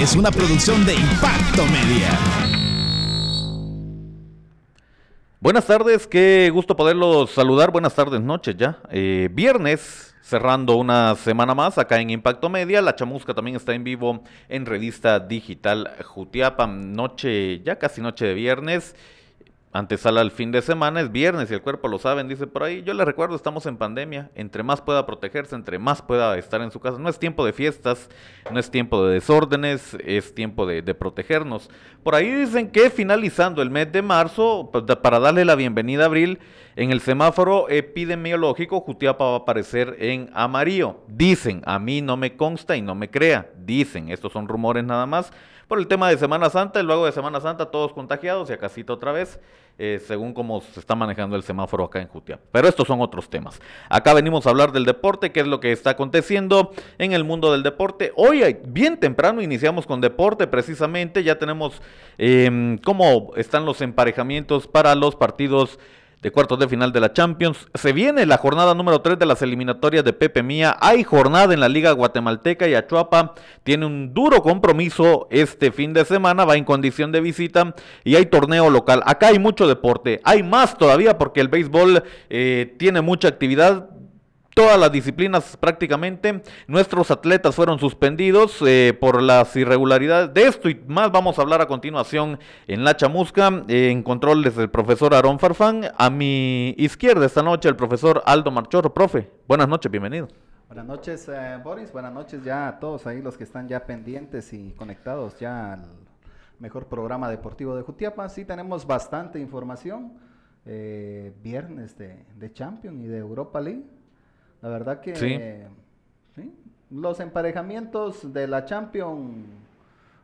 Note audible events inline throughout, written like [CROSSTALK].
Es una producción de Impacto Media. Buenas tardes, qué gusto poderlos saludar. Buenas tardes, noches ya. Eh, viernes, cerrando una semana más acá en Impacto Media. La Chamusca también está en vivo en Revista Digital Jutiapa. Noche, ya casi noche de viernes antesala al fin de semana, es viernes y el cuerpo lo saben, dice por ahí. Yo le recuerdo, estamos en pandemia, entre más pueda protegerse, entre más pueda estar en su casa. No es tiempo de fiestas, no es tiempo de desórdenes, es tiempo de, protegernos. Por ahí dicen que finalizando el mes de marzo, pues, para darle la bienvenida a abril, en el semáforo epidemiológico, Jutiapa va a aparecer en amarillo. Dicen, a mí no me consta y no me crea. Dicen, estos son rumores nada más por el tema de Semana Santa, y luego de Semana Santa todos contagiados y acá cita otra vez, eh, según cómo se está manejando el semáforo acá en Jutia. Pero estos son otros temas. Acá venimos a hablar del deporte, qué es lo que está aconteciendo en el mundo del deporte. Hoy, bien temprano, iniciamos con deporte precisamente, ya tenemos em, cómo están los emparejamientos para los partidos de cuartos de final de la Champions. Se viene la jornada número 3 de las eliminatorias de Pepe Mía. Hay jornada en la Liga Guatemalteca y Achuapa tiene un duro compromiso este fin de semana. Va en condición de visita y hay torneo local. Acá hay mucho deporte. Hay más todavía porque el béisbol eh, tiene mucha actividad todas las disciplinas prácticamente. Nuestros atletas fueron suspendidos eh, por las irregularidades. De esto y más vamos a hablar a continuación en La Chamusca. Eh, en control desde el profesor Aarón Farfán. A mi izquierda esta noche el profesor Aldo Marchorro. Profe, buenas noches, bienvenido. Buenas noches, eh, Boris. Buenas noches ya a todos ahí los que están ya pendientes y conectados ya al mejor programa deportivo de Jutiapa. Sí tenemos bastante información. viernes de, de Champions y de Europa League la verdad que sí. los emparejamientos de la Champions.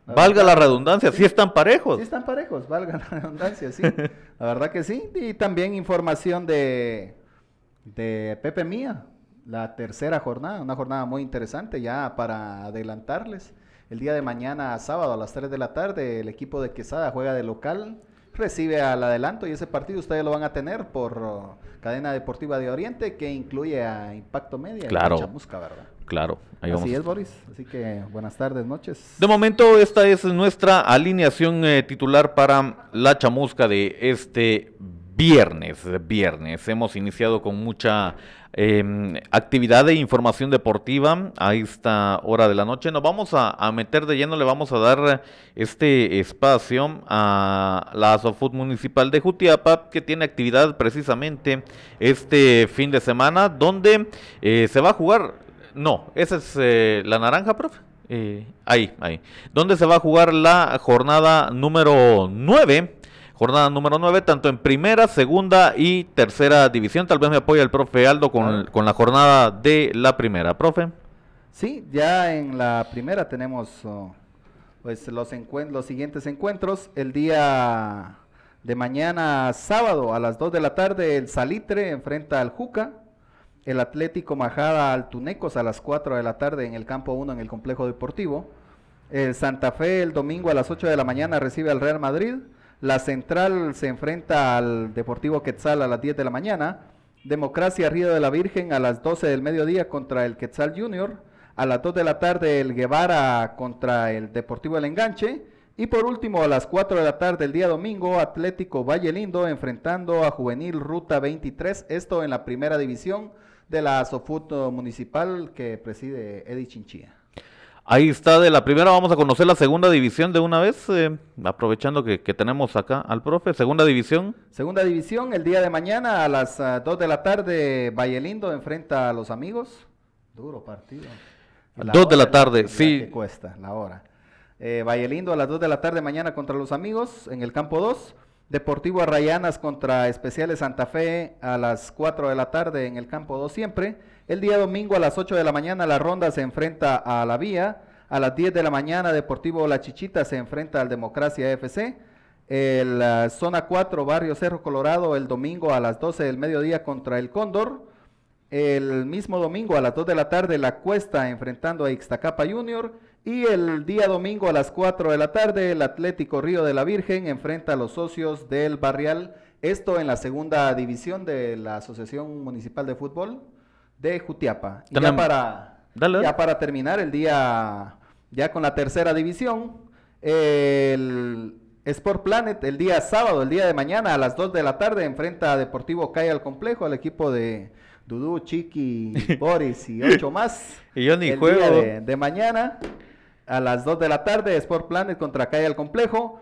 valga la redundancia, sí, están parejos. Sí están parejos, valga la redundancia, sí. [LAUGHS] la verdad que sí. Y también información de, de Pepe Mía, la tercera jornada, una jornada muy interesante ya para adelantarles. El día de mañana, sábado a las 3 de la tarde, el equipo de Quesada juega de local recibe al adelanto y ese partido ustedes lo van a tener por uh, cadena deportiva de Oriente que incluye a Impacto Media claro, y Chamusca, ¿verdad? Claro, Así es, Boris. Así que buenas tardes, noches. De momento, esta es nuestra alineación eh, titular para la chamusca de este viernes. Viernes. Hemos iniciado con mucha Em, actividad de información deportiva a esta hora de la noche. Nos vamos a, meter de lleno, le vamos a dar este espacio a la Asofut Municipal de Jutiapa, que tiene actividad precisamente este fin de semana, donde eh, se va a jugar. No, esa es eh, la naranja, profe. Eh, ahí, ahí. Donde se va a jugar la jornada número 9 jornada número 9, tanto en primera, segunda y tercera división. Tal vez me apoya el profe Aldo con, la jornada de la primera, profe. Sí, ya en la primera tenemos oh, pues los, los siguientes encuentros. El día de mañana, sábado, a las 2 de la tarde, el Salitre enfrenta al Juca. El Atlético Majada al Tunecos a las 4 de la tarde en el campo 1 en el complejo deportivo. El Santa Fe el domingo a las 8 de la mañana recibe al Real Madrid. La Central se enfrenta al Deportivo Quetzal a las 10 de la mañana. Democracia Río de la Virgen a las 12 del mediodía contra el Quetzal Junior. A las 2 de la tarde el Guevara contra el Deportivo El Enganche. Y por último, a las 4 de la tarde el día domingo, Atlético Valle Lindo enfrentando a Juvenil Ruta 23. Esto en la primera división de la Sofut Municipal que preside Eddie Chinchilla. Ahí está, de la primera vamos a conocer la segunda división de una vez, eh, aprovechando que, tenemos acá al profe. Segunda división. Segunda división, el día de mañana a las 2 ah, de la tarde, Lindo enfrenta a los amigos. Duro partido. 2 de la tarde, sí. Que cuesta, la hora. Eh, Lindo a las 2 de la tarde mañana contra los amigos en el campo 2. Deportivo Arrayanas contra Especiales Santa Fe a las 4 de la tarde en el campo 2 siempre. El día domingo a las 8 de la mañana la ronda se enfrenta a la vía. A las 10 de la mañana Deportivo La Chichita se enfrenta al Democracia FC. El uh, zona 4 Barrio Cerro Colorado el domingo a las 12 del mediodía contra el Cóndor. El mismo domingo a las 2 de la tarde La Cuesta enfrentando a Ixtacapa Junior. Y el día domingo a las 4 de la tarde el Atlético Río de la Virgen enfrenta a los socios del Barrial. Esto en la segunda división de la Asociación Municipal de Fútbol de Jutiapa. Y ya para, ya para terminar, el día Ya con la tercera división, el Sport Planet el día sábado, el día de mañana a las 2 de la tarde enfrenta a Deportivo Calle al complejo, al equipo de Dudú, Chiqui, [LAUGHS] Boris y ocho más. y yo ni el juego. Día de, mañana a las 2 de la tarde Sport Planet contra Calle al complejo.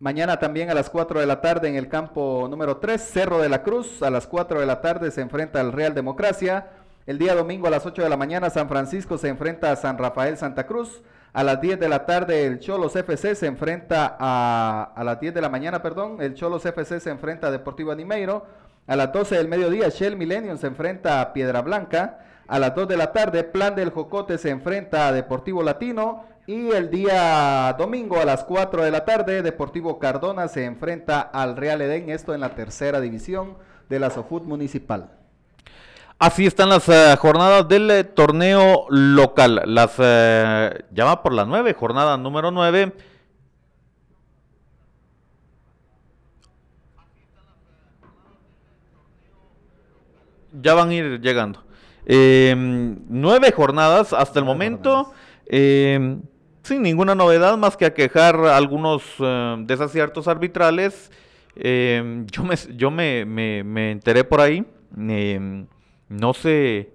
Mañana también a las 4 de la tarde en el campo número 3, Cerro de la Cruz. A las 4 de la tarde se enfrenta al Real Democracia. El día domingo a las 8 de la mañana San Francisco se enfrenta a San Rafael Santa Cruz. A las 10 de la tarde el Cholos FC se enfrenta a, a las 10 de la mañana, perdón, el Cholos FC se enfrenta a Deportivo Animeiro. A las 12 del mediodía Shell Millennium se enfrenta a Piedra Blanca. A las 2 de la tarde Plan del Jocote se enfrenta a Deportivo Latino. Y el día domingo a las 4 de la tarde Deportivo Cardona se enfrenta al Real Edén, esto en la tercera división de la Sofut Municipal. Así están las uh, jornadas del uh, torneo local. Las ya va por la nueve, jornada número nueve. Ya van a ir llegando. Eh, nueve jornadas hasta el momento. Eh, sin ninguna novedad más que aquejar algunos desaciertos arbitrales. yo me, yo me, me, me enteré por ahí. No sé,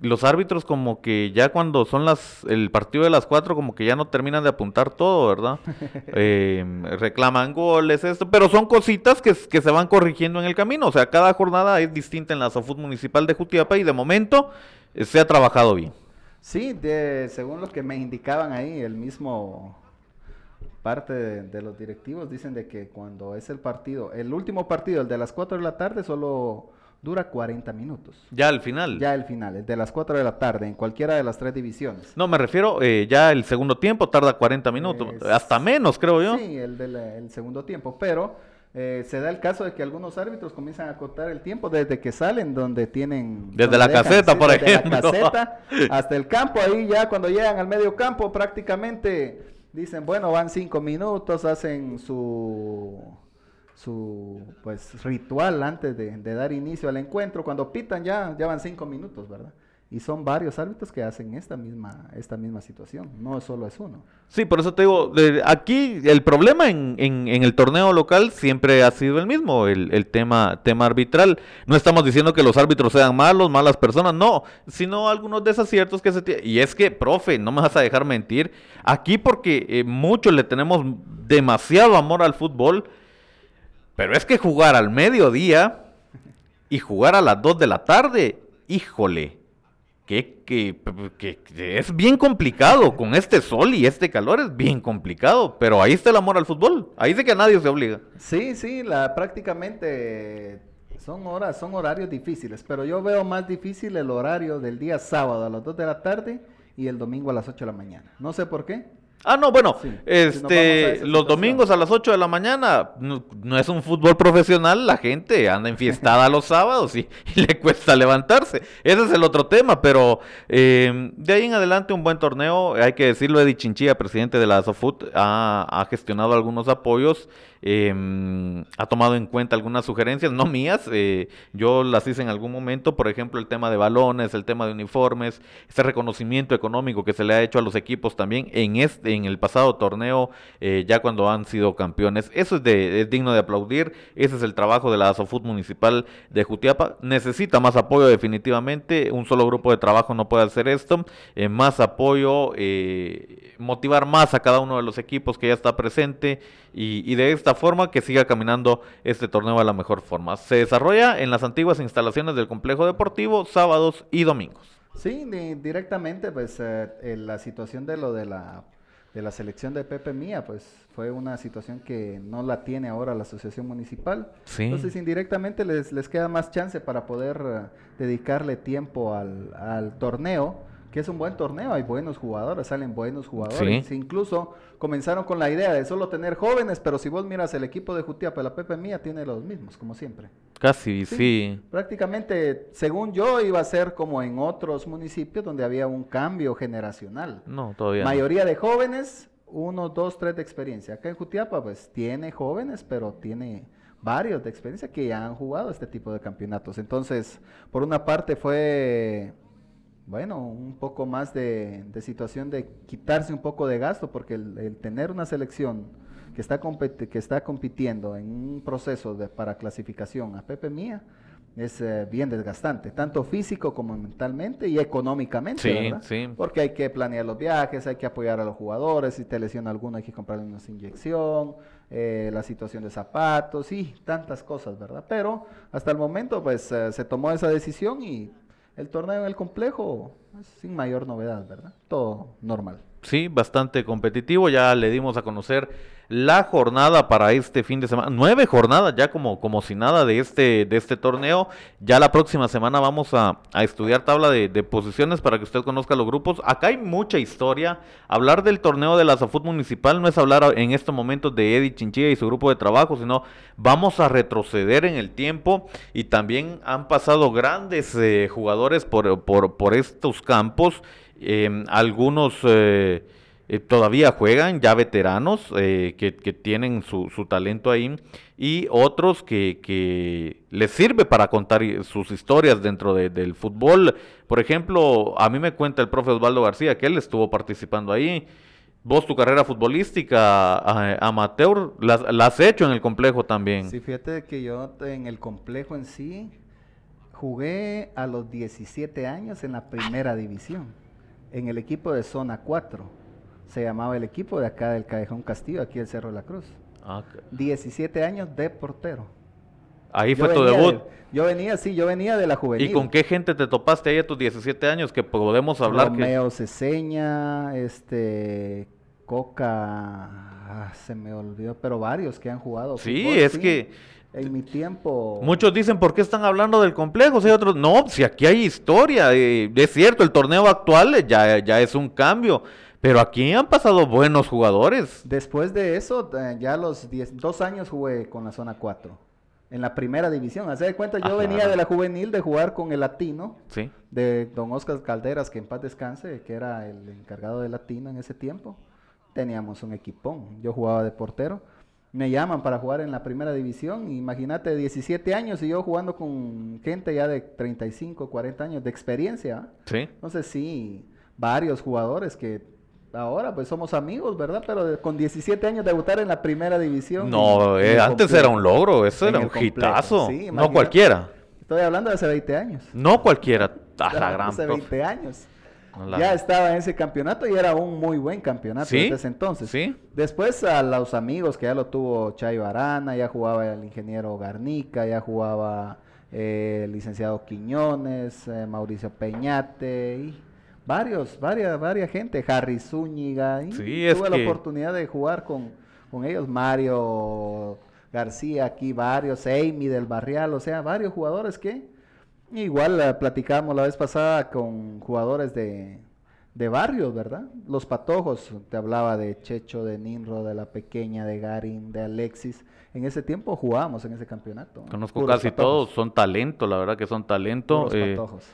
los árbitros como que ya cuando son las el partido de las cuatro como que ya no terminan de apuntar todo, ¿verdad? [LAUGHS] eh, reclaman goles, esto, pero son cositas que, que, se van corrigiendo en el camino, o sea, cada jornada es distinta en la Sofut Municipal de Jutiapa y de momento eh, se ha trabajado bien. Sí, de, según lo que me indicaban ahí, el mismo parte de, de, los directivos dicen de que cuando es el partido, el último partido, el de las 4 de la tarde, solo dura 40 minutos. Ya al final. Ya al final, el de las 4 de la tarde, en cualquiera de las tres divisiones. No, me refiero, eh, ya el segundo tiempo tarda 40 minutos, es, hasta menos creo yo. Sí, el del el segundo tiempo, pero eh, se da el caso de que algunos árbitros comienzan a cortar el tiempo desde que salen, donde tienen... Desde la dejan, caseta, sí, por desde ejemplo. La caseta [LAUGHS] hasta el campo, ahí ya cuando llegan al medio campo prácticamente dicen, bueno, van cinco minutos, hacen su su pues ritual antes de, de, dar inicio al encuentro. Cuando pitan ya, ya van cinco minutos, ¿verdad? Y son varios árbitros que hacen esta misma, esta misma situación, no solo es uno. Sí, por eso te digo, de, aquí el problema en, en, en, el torneo local siempre ha sido el mismo, el, el, tema, tema arbitral. No estamos diciendo que los árbitros sean malos, malas personas, no, sino algunos desaciertos que se tienen. Y es que, profe, no me vas a dejar mentir, aquí porque eh, muchos le tenemos demasiado amor al fútbol, pero es que jugar al mediodía y jugar a las 2 de la tarde, híjole, que, que, que, es bien complicado con este sol y este calor, es bien complicado, pero ahí está el amor al fútbol, ahí sí que a nadie se obliga. Sí, sí, la, prácticamente son horas, son horarios difíciles, pero yo veo más difícil el horario del día sábado a las 2 de la tarde y el domingo a las 8 de la mañana. No sé por qué. Ah, no, bueno, sí, este, si los domingos a las 8 de la mañana no, no, es un fútbol profesional, la gente anda enfiestada los sábados y, y, le cuesta levantarse. Ese es el otro tema, pero eh, de ahí en adelante un buen torneo, hay que decirlo, Eddie Chinchilla, presidente de la Sofut, ha, ha gestionado algunos apoyos, eh, ha tomado en cuenta algunas sugerencias, no mías, eh, yo las hice en algún momento, por ejemplo, el tema de balones, el tema de uniformes, ese reconocimiento económico que se le ha hecho a los equipos también en este en el pasado torneo, eh, ya cuando han sido campeones. Eso es, de, es, digno de aplaudir. Ese es el trabajo de la Asofut Municipal de Jutiapa. Necesita más apoyo definitivamente. Un solo grupo de trabajo no puede hacer esto. Eh, más apoyo, motivar más a cada uno de los equipos que ya está presente y, y, de esta forma que siga caminando este torneo a la mejor forma. Se desarrolla en las antiguas instalaciones del complejo deportivo sábados y domingos. Sí, directamente, pues eh, la situación de lo de la de la selección de Pepe Mía, pues fue una situación que no la tiene ahora la asociación municipal. Sí. Entonces indirectamente les, les queda más chance para poder uh, dedicarle tiempo al, al, torneo, que es un buen torneo, hay buenos jugadores, salen buenos jugadores. Sí. Incluso comenzaron con la idea de solo tener jóvenes, pero si vos miras el equipo de Jutiapa, la Pepe Mía tiene los mismos, como siempre. Casi, sí, sí. Prácticamente, según yo, iba a ser como en otros municipios donde había un cambio generacional. No, todavía. Mayoría no. de jóvenes, uno, dos, tres de experiencia. Acá en Jutiapa, pues tiene jóvenes, pero tiene varios de experiencia que ya han jugado este tipo de campeonatos. Entonces, por una parte fue bueno, un poco más de, de situación de quitarse un poco de gasto, porque el, el tener una selección que está, que está compitiendo en un proceso de, para clasificación a Pepe Mía es eh, bien desgastante, tanto físico como mentalmente y económicamente, Sí, ¿verdad? sí. Porque hay que planear los viajes, hay que apoyar a los jugadores, si te lesiona alguno hay que comprarle una inyección, eh, la situación de zapatos y tantas cosas, ¿verdad? Pero hasta el momento pues eh, se tomó esa decisión y el torneo en el complejo sin mayor novedad, ¿verdad? Todo normal. Sí, bastante competitivo. Ya le dimos a conocer la jornada para este fin de semana. Nueve jornadas ya como, como si nada de este, de este torneo. Ya la próxima semana vamos a, a estudiar tabla de, posiciones para que usted conozca los grupos. Acá hay mucha historia. Hablar del torneo de la Zafut Municipal no es hablar en estos momentos de Eddie Chinchilla y su grupo de trabajo, sino vamos a retroceder en el tiempo. Y también han pasado grandes eh, jugadores por, por, por estos campos. Eh, algunos eh, eh, todavía juegan, ya veteranos, eh, que, tienen su, su talento ahí, y otros que, que les sirve para contar sus historias dentro de- del fútbol. Por ejemplo, a mí me cuenta el profe Osvaldo García que él estuvo participando ahí. Vos tu carrera futbolística amateur la, la has hecho en el complejo también. Sí, fíjate que yo en el complejo en sí jugué a los 17 años en la primera división, en el equipo de zona 4. Se llamaba el equipo de acá del Callejón Castillo, aquí el Cerro de la Cruz. Ah, c- 17 años de portero. ahí Yo fue tu debut. de- yo venía, sí, yo venía de la juvenil. ¿Y con qué gente te topaste ahí a tus 17 años que podemos hablar? que- Romeo Ceseña, este, Coca, ah, se me olvidó, pero varios que han jugado. Sí, fútbol, es que En mi tiempo... Muchos dicen, ¿por qué están hablando del complejo? Si hay otros, no, si aquí hay historia. eh, es cierto, el torneo actual ya, ya es un cambio. Pero aquí han pasado buenos jugadores. Después de eso, eh, ya a los 10, dos años jugué con la zona 4. En la primera división. Hace de cuenta, yo Ajá. venía de la juvenil de jugar con el latino, Sí. de don Oscar Calderas, que en paz descanse, que era el encargado de latino en ese tiempo. Teníamos un equipón. Yo jugaba de portero. Me llaman para jugar en la primera división. Imagínate, 17 años y yo jugando con gente ya de 35, 40 años de experiencia. ¿ah? Sí. Entonces sí, varios jugadores que ahora pues somos amigos, ¿verdad? Pero con 17 años debutar en la primera división. No, eh, antes era un logro, eso En era un hitazo. sí, no cualquiera. Estoy hablando de hace 20 años. No cualquiera. A la gran hace profe. 20 años. La- Ya estaba en ese campeonato y era un muy buen campeonato ¿Sí? desde ese entonces. Sí. Después a los amigos que ya lo tuvo Chayo Arana, ya jugaba el ingeniero Garnica, ya jugaba eh, el licenciado Quiñones, eh, Mauricio Peñate y varios, varias, varias gente, Harry Zúñiga. y Sí, es tuve que- la oportunidad de jugar con, con ellos, Mario García aquí, varios, Amy del Barrial, o sea, varios jugadores que igual eh, platicábamos la vez pasada con jugadores de, de barrios, ¿verdad? Los patojos, te hablaba de Checho, de Ninro, de la pequeña, de Garin, de Alexis. En ese tiempo jugábamos en ese campeonato. Conozco Puros casi patojos, todos, son talento, la verdad que son talento. puros eh, patojos.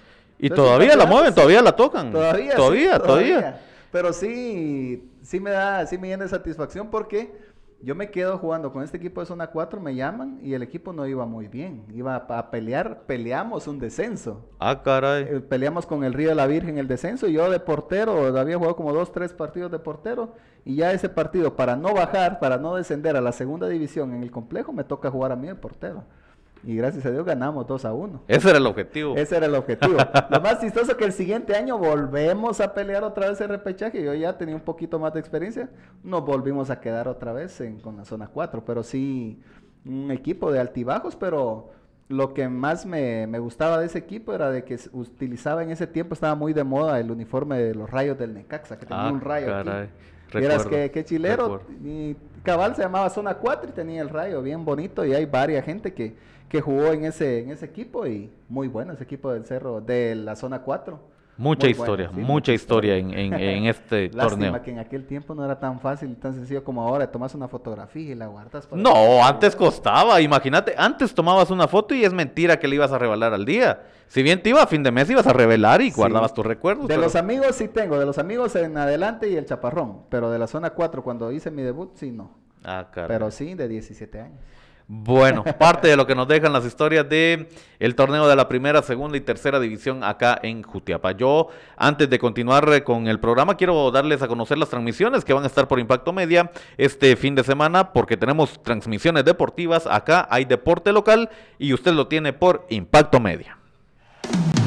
Y Entonces, todavía la mueven, sí. todavía la tocan. Todavía, sí, todavía, todavía. Pero sí, sí me da, sí me llena de satisfacción porque yo me quedo jugando con este equipo de zona 4, me llaman y el equipo no iba muy bien. Iba a, pelear, peleamos un descenso. Ah, caray. Eh, peleamos con el Río de la Virgen el descenso y yo de portero, había jugado como dos, tres partidos de portero y ya ese partido para no bajar, para no descender a la segunda división en el complejo, me toca jugar a mí el portero. Y gracias a Dios ganamos 2 a 1. Ese era el objetivo. Ese era el objetivo. [LAUGHS] Lo más chistoso que el siguiente año volvemos a pelear otra vez el repechaje. Yo ya tenía un poquito más de experiencia. Nos volvimos a quedar otra vez en, con la zona 4. Pero sí, un equipo de altibajos. Pero lo que más me, me gustaba de ese equipo era de que utilizaba en ese tiempo, estaba muy de moda el uniforme de los rayos del Necaxa, que tenía Ah, un rayo aquí. caray. Vieras Recuerdo, que, que chilero. Y cabal se llamaba Zona 4 y tenía el rayo bien bonito. Y hay varias gente que, que jugó en ese, en ese equipo. Y muy bueno ese equipo del cerro, de la Zona 4. Mucha Muy historia, bueno, sí, mucha historia en, en- en [LAUGHS] este Lástima torneo. que en aquel tiempo no era tan fácil y tan sencillo como ahora. Tomas una fotografía y la guardas. para- No, antes costaba, imagínate, antes tomabas una foto y es mentira que le ibas a revelar al día. Si bien te iba a fin de mes, ibas a revelar y Sí. guardabas tus recuerdos. De pero- los amigos sí tengo, de los amigos en adelante y el chaparrón. Pero de la Zona 4, cuando hice mi debut, sí no. Ah. Pero sí, de 17 años. Bueno, parte de lo que nos dejan las historias de el torneo de la primera, segunda y tercera división acá en Jutiapa. Yo, antes de continuar con el programa, quiero darles a conocer las transmisiones que van a estar por Impacto Media este fin de semana, porque tenemos transmisiones deportivas. Acá hay deporte local y usted lo tiene por Impacto Media.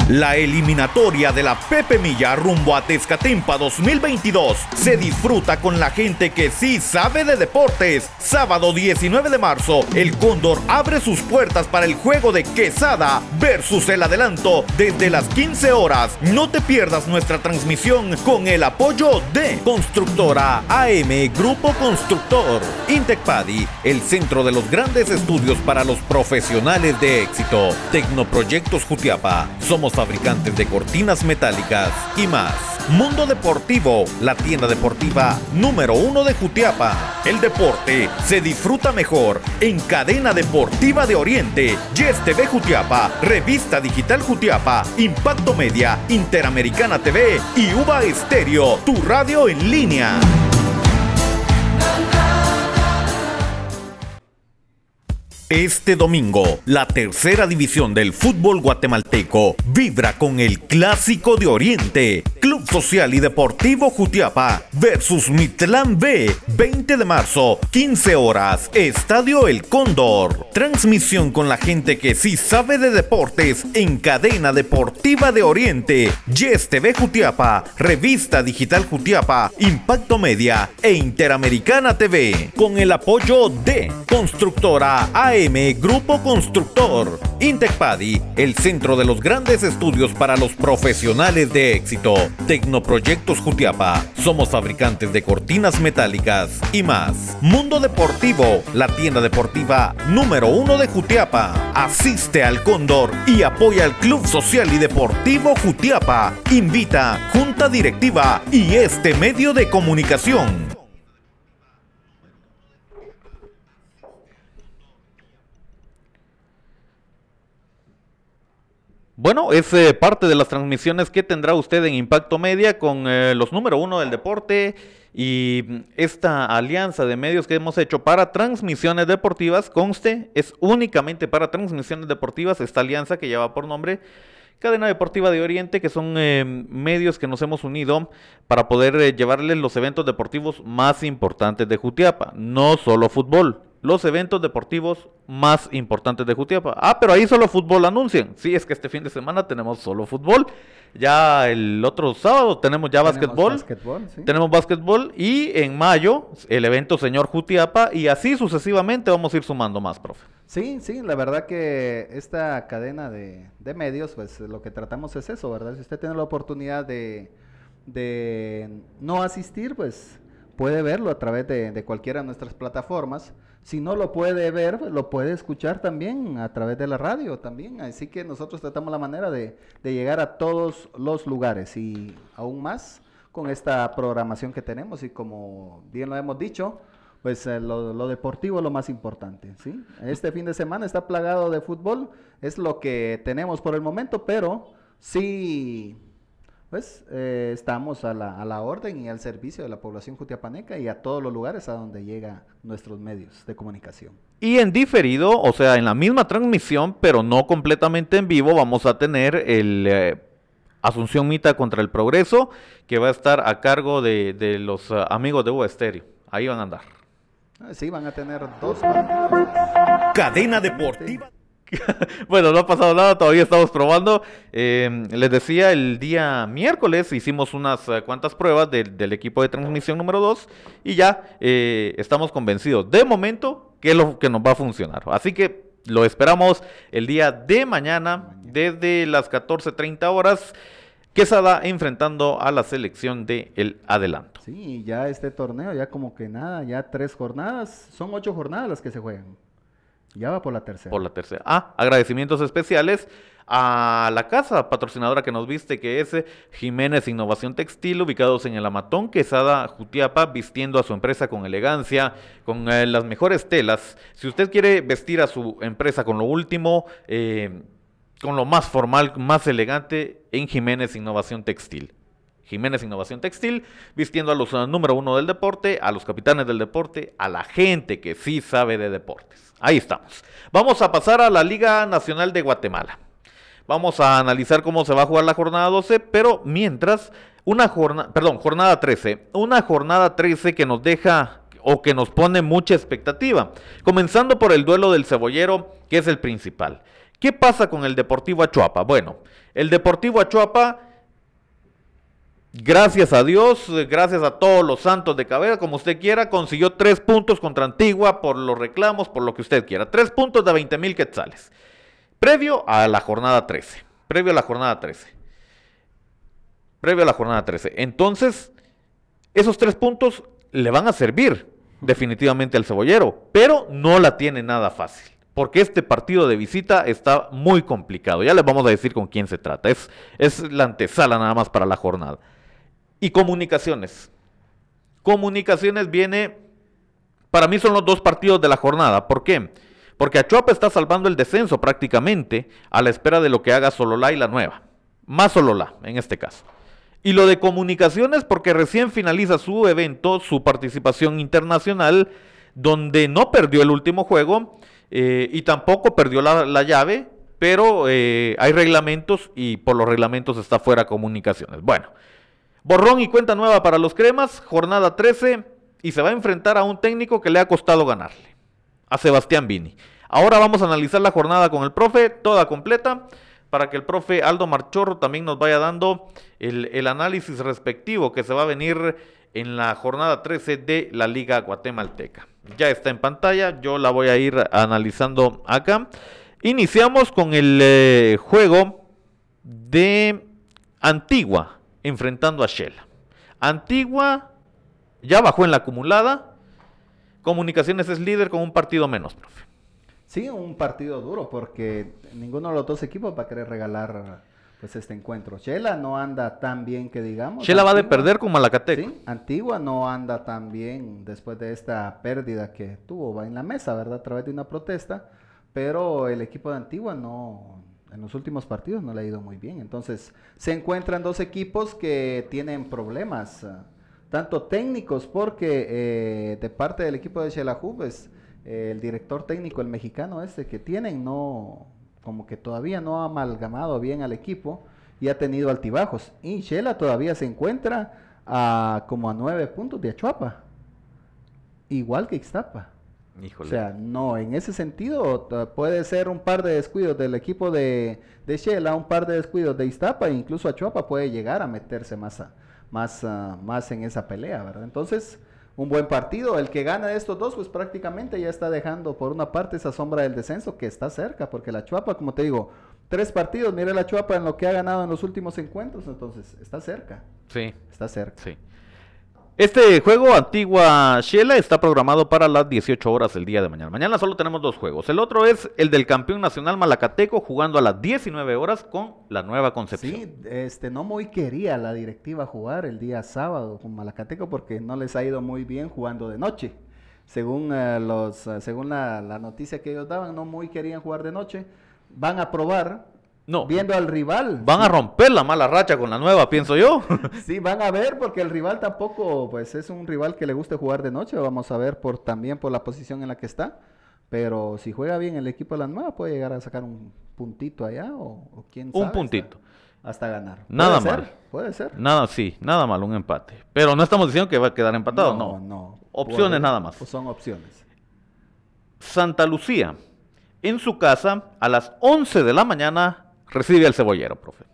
La eliminatoria de la Pepe Milla rumbo a Tezcatempa 2022 se disfruta con la gente que sí sabe de deportes. Sábado 19 de marzo, el Cóndor abre sus puertas para el juego de Quesada versus el adelanto desde las 15 horas. No te pierdas nuestra transmisión con el apoyo de Constructora AM Grupo Constructor, Intecpadi, el centro de los grandes estudios para los profesionales de éxito. Tecnoproyectos Jutiapa. Somos fabricantes de cortinas metálicas y más. Mundo Deportivo, la tienda deportiva número uno de Jutiapa. El deporte se disfruta mejor en Cadena Deportiva de Oriente, Yes TV Jutiapa, Revista Digital Jutiapa, Impacto Media, Interamericana TV y Uva Estéreo, tu radio en línea. Este domingo, la tercera división del fútbol guatemalteco vibra con el Clásico de Oriente, Club Social y Deportivo Jutiapa versus Mitlán B, 20 de marzo, 15 horas, Estadio El Cóndor. Transmisión con la gente que sí sabe de deportes en cadena deportiva de Oriente, Yes TV Jutiapa, Revista Digital Jutiapa, Impacto Media e Interamericana TV, con el apoyo de Constructora AE Grupo Constructor. Intecpadi, el centro de los grandes estudios para los profesionales de éxito. Tecnoproyectos Jutiapa, somos fabricantes de cortinas metálicas y más. Mundo Deportivo, la tienda deportiva número uno de Jutiapa. Asiste al Cóndor y apoya al Club Social y Deportivo Jutiapa. Invita Junta Directiva y este medio de comunicación. Bueno, es eh, parte de las transmisiones que tendrá usted en Impacto Media con eh, los número uno del deporte y mm, esta alianza de medios que hemos hecho para transmisiones deportivas, conste, es únicamente para transmisiones deportivas esta alianza que lleva por nombre Cadena Deportiva de Oriente, que son eh, medios que nos hemos unido para poder llevarles los eventos deportivos más importantes de Jutiapa, no solo fútbol los eventos deportivos más importantes de Jutiapa. Ah, pero ahí solo fútbol anuncian. Sí, es que este fin de semana tenemos solo fútbol. Ya el otro sábado tenemos ya básquetbol. Tenemos básquetbol y en mayo el evento Señor Jutiapa y así sucesivamente vamos a ir sumando más, profe. Sí, sí, la verdad que esta cadena de, medios, pues lo que tratamos es eso, ¿verdad? Si usted tiene la oportunidad de, de no asistir, pues puede verlo a través de, de cualquiera de nuestras plataformas. Si no lo puede ver, lo puede escuchar también a través de la radio también. Así que nosotros tratamos la manera de, llegar a todos los lugares y aún más con esta programación que tenemos y como bien lo hemos dicho, pues eh, lo, lo, deportivo es lo más importante, ¿sí? Este fin de semana está plagado de fútbol, es lo que tenemos por el momento, pero sí pues eh, estamos a la, a la, orden y al servicio de la población jutiapaneca y a todos los lugares a donde llegan nuestros medios de comunicación. Y en diferido, o sea, en la misma transmisión, pero no completamente en vivo, vamos a tener el eh, Asunción Mita contra el Progreso, que va a estar a cargo de, de los uh, amigos de Uva Ahí van a andar. Ah, sí, van a tener dos. Cadena Deportiva. [LAUGHS] bueno, no ha pasado nada, todavía estamos probando. Em, les decía, el día miércoles hicimos unas eh, cuantas pruebas del equipo de transmisión número 2 y ya eh, estamos convencidos de momento que es lo que nos va a funcionar. Así que lo esperamos el día de mañana desde las 14.30 horas. Quesada enfrentando a la selección de El Adelanto. Sí, ya este torneo, ya como que nada, ya tres jornadas, son ocho jornadas las que se juegan. Ya va por la tercera. Por la tercera. Ah, agradecimientos especiales a la casa patrocinadora que nos viste, que es eh, Jiménez Innovación Textil, ubicados en el Amatón, Quesada, Jutiapa, vistiendo a su empresa con elegancia, con eh, las mejores telas. Si usted quiere vestir a su empresa con lo último, eh, con lo más formal, más elegante, en Jiménez Innovación Textil. Jiménez Innovación Textil, vistiendo a los número uno del deporte, a los capitanes del deporte, a la gente que sí sabe de deportes. Ahí estamos. Vamos a pasar a la Liga Nacional de Guatemala. Vamos a analizar cómo se va a jugar la jornada 12, pero mientras, una jornada, perdón, jornada 13, una jornada 13 que nos deja o que nos pone mucha expectativa. Comenzando por el duelo del cebollero, que es el principal. ¿Qué pasa con el Deportivo Achuapa? Bueno, el Deportivo Achuapa, gracias a Dios, gracias a todos los santos de cabeza, como usted quiera, consiguió tres puntos contra Antigua por los reclamos, por lo que usted quiera. Tres puntos de 20 mil quetzales. Previo a la jornada 13. Previo a la jornada 13. Previo a la jornada 13. Entonces, esos tres puntos le van a servir definitivamente al cebollero, pero no la tiene nada fácil. Porque este partido de visita está muy complicado. Ya les vamos a decir con quién se trata. Es, es la antesala nada más para la jornada. Y comunicaciones. Comunicaciones viene, para mí son los dos partidos de la jornada. ¿Por qué? Porque Achuapa está salvando el descenso prácticamente a la espera de lo que haga Sololá y la nueva. Más Sololá, en este caso. Y lo de comunicaciones porque recién finaliza su evento, su participación internacional, donde no perdió el último juego eh, y tampoco perdió la, llave, pero eh, hay reglamentos y por los reglamentos está fuera comunicaciones. Bueno, borrón y cuenta nueva para los cremas, jornada 13 y se va a enfrentar a un técnico que le ha costado ganarle, a Sebastián Vini. Ahora vamos a analizar la jornada con el profe, toda completa para que el profe Aldo Marchorro también nos vaya dando el, análisis respectivo que se va a venir en la jornada 13 de la Liga Guatemalteca. Ya está en pantalla, yo la voy a ir analizando acá. Iniciamos con el eh, juego de Antigua enfrentando a Shell. Antigua ya bajó en la acumulada. Comunicaciones es líder con un partido menos, profe. Sí, un partido duro porque ninguno de los dos equipos va a querer regalar pues este encuentro. Chela no anda tan bien que digamos. Chela va de perder con Malacateco. Sí, Antigua no anda tan bien después de esta pérdida que tuvo va en la mesa, ¿verdad? A través de una protesta, pero el equipo de Antigua no en los últimos partidos no le ha ido muy bien. Entonces, se encuentran dos equipos que tienen problemas, tanto técnicos porque eh, de parte del equipo de Xelajú, pues el director técnico, el mexicano este que tienen, no, como que todavía no ha amalgamado bien al equipo y ha tenido altibajos. Y Shela todavía se encuentra a como a nueve puntos de Achuapa, igual que Ixtapa. O sea, no, en ese sentido puede ser un par de descuidos del equipo de, de Shela, un par de descuidos de Iztapa, e incluso Achuapa puede llegar a meterse más, más, más en esa pelea, ¿verdad? Entonces, un buen partido. El que gana de estos dos, pues prácticamente ya está dejando por una parte esa sombra del descenso que está cerca, porque la Chuapa, como te digo, tres partidos, mire la Chuapa en lo que ha ganado en los últimos encuentros, entonces está cerca. Sí. Está cerca. Sí. Este juego, Antigua Shela, está programado para las 18 horas el día de mañana. Mañana solo tenemos dos juegos. El otro es el del campeón nacional Malacateco jugando a las 19 horas con la nueva Concepción. Sí, este, no muy quería la directiva jugar el día sábado con Malacateco porque no les ha ido muy bien jugando de noche. Según, eh, los, eh, según la, la noticia que ellos daban, no muy querían jugar de noche. Van a probar no. Viendo al rival. Van a romper la mala racha con la nueva, pienso yo. [LAUGHS] sí, van a ver porque el rival tampoco, pues es un rival que le guste jugar de noche. Vamos a ver por también por la posición en la que está. Pero si juega bien el equipo de la nueva, puede llegar a sacar un puntito allá o, quién sabe. Un puntito. Hasta, ganar. Nada mal. Puede ser. Nada, sí, nada mal, un empate. Pero no estamos diciendo que va a quedar empatado, no. No, no. Opciones nada más. Pues son opciones. Santa Lucía, en su casa, a las 11 de la mañana, recibe al cebollero, profe.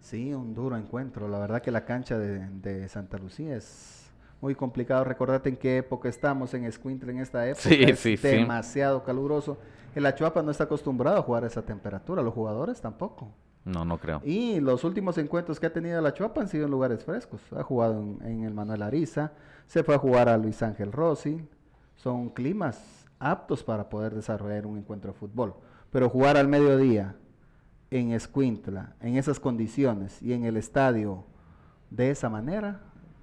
Sí, un duro encuentro. La verdad que la cancha de, Santa Lucía es muy complicado. Recordate en qué época estamos en Escuintre en esta época. Sí, es sí, demasiado caluroso. El Achuapa no está acostumbrado a jugar a esa temperatura, los jugadores tampoco. No, no creo. Y los últimos encuentros que ha tenido la Chuapa han sido en lugares frescos. Ha jugado en, el Manuel Ariza, se fue a jugar a Luis Ángel Rossi. Son climas aptos para poder desarrollar un encuentro de fútbol. Pero jugar al mediodía, en Escuintla, en esas condiciones y en el estadio de esa manera,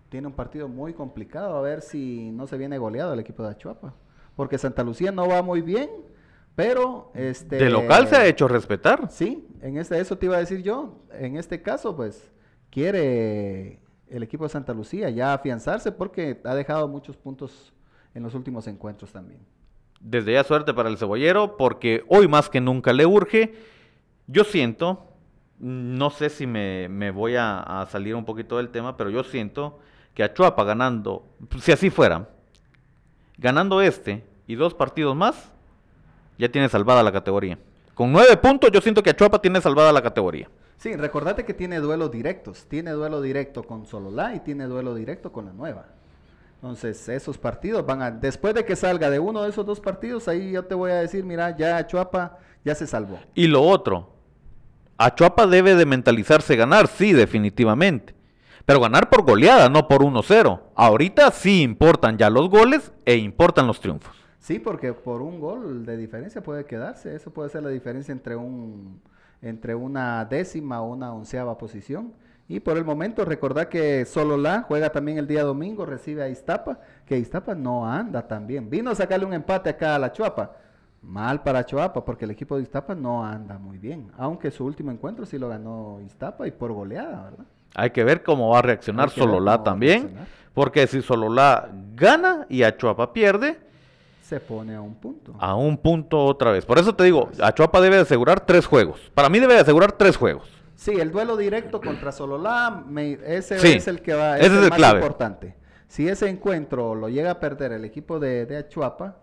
tiene un partido muy complicado. A ver si no se viene goleado el equipo de Achuapa. Porque Santa Lucía no va muy bien, pero este. De local se ha hecho respetar. Sí, en este, eso te iba a decir yo. En este caso, pues, quiere el equipo de Santa Lucía ya afianzarse porque ha dejado muchos puntos en los últimos encuentros también. Desde ya suerte para el cebollero porque hoy más que nunca le urge. Yo siento, no sé si me, me voy a, a, salir un poquito del tema, pero yo siento que a Chuapa ganando, si así fuera, ganando este y dos partidos más, ya tiene salvada la categoría. Con nueve puntos yo siento que a Chuapa tiene salvada la categoría. Sí, recordate que tiene duelos directos. Tiene duelo directo con Sololá y tiene duelo directo con la nueva. Entonces, esos partidos van a. Después de que salga de uno de esos dos partidos, ahí yo te voy a decir: mira, ya Achuapa ya se salvó. Y lo otro, Achuapa debe de mentalizarse ganar, sí, definitivamente. Pero ganar por goleada, no por 1-0. Ahorita sí importan ya los goles e importan los triunfos. Sí, porque por un gol de diferencia puede quedarse. Eso puede ser la diferencia entre un entre una décima o una onceava posición. Y por el momento recordad que Sololá juega también el día domingo, recibe a Iztapa, que Iztapa no anda tan bien. Vino a sacarle un empate acá a la Chuapa. Mal para Chuapa, porque el equipo de Iztapa no anda muy bien. Aunque su último encuentro sí lo ganó Iztapa y por goleada, ¿verdad? Hay que ver cómo va a reaccionar Sololá también. Porque si Sololá gana y Achuapa pierde, se pone a un punto. A un punto otra vez. Por eso te digo, Achuapa debe de asegurar tres juegos. Para mí debe de asegurar tres juegos. Sí, el duelo directo contra Sololá, ese es el que va, ese es el, más clave. importante. Si ese encuentro lo llega a perder el equipo de, de Achuapa,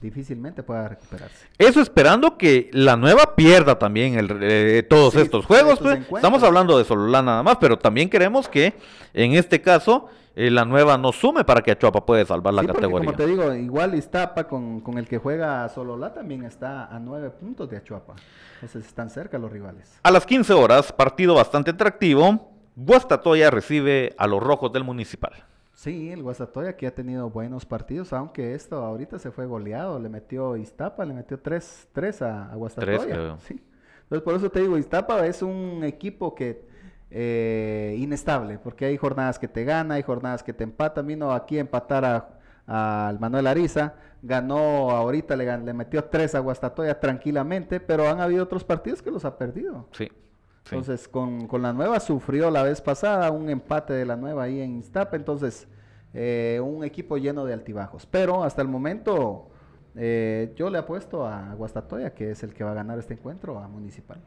difícilmente pueda recuperarse. Eso esperando que la nueva pierda también el, eh, todos sí, estos juegos. Estos pues. Estamos hablando de Sololá nada más, pero también queremos que en este caso eh, la nueva no sume para que Achuapa pueda salvar la sí, categoría. Como te digo, igual Iztapa con, con, el que juega Sololá también está a nueve puntos de Achuapa. Entonces están cerca los rivales. A las 15 horas, partido bastante atractivo. Guastatoya recibe a los rojos del municipal. Sí, el Guastatoya que ha tenido buenos partidos, aunque esto ahorita se fue goleado. Le metió Iztapa, le metió tres, tres a, a Guastatoya. Tres, creo. Sí. Entonces por eso te digo, Iztapa es un equipo que eh, inestable, porque hay jornadas que te gana, hay jornadas que te empatan. Vino aquí a empatar a, al Manuel Ariza, ganó ahorita, le, le metió tres a Guastatoya tranquilamente, pero han habido otros partidos que los ha perdido. Sí. Entonces, con, con, la nueva sufrió la vez pasada un empate de la nueva ahí en Iztapa. Entonces, eh, un equipo lleno de altibajos. Pero hasta el momento, eh, yo le apuesto a Guastatoya, que es el que va a ganar este encuentro, a Municipal.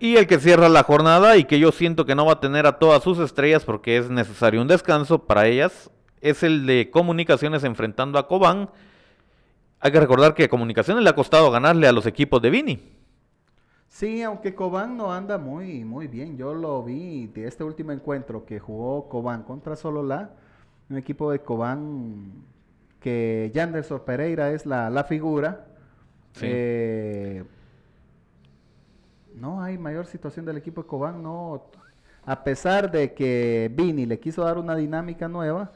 Y el que cierra la jornada y que yo siento que no va a tener a todas sus estrellas porque es necesario un descanso para ellas, es el de Comunicaciones enfrentando a Cobán. Hay que recordar que a Comunicaciones le ha costado ganarle a los equipos de Vini. Sí, aunque Cobán no anda muy, muy bien. Yo lo vi de este último encuentro que jugó Cobán contra Sololá. Un equipo de Cobán que Yanderson Pereira es la, la figura. Sí. Eh, no hay mayor situación del equipo de Cobán. No, a pesar de que Vini le quiso dar una dinámica nueva,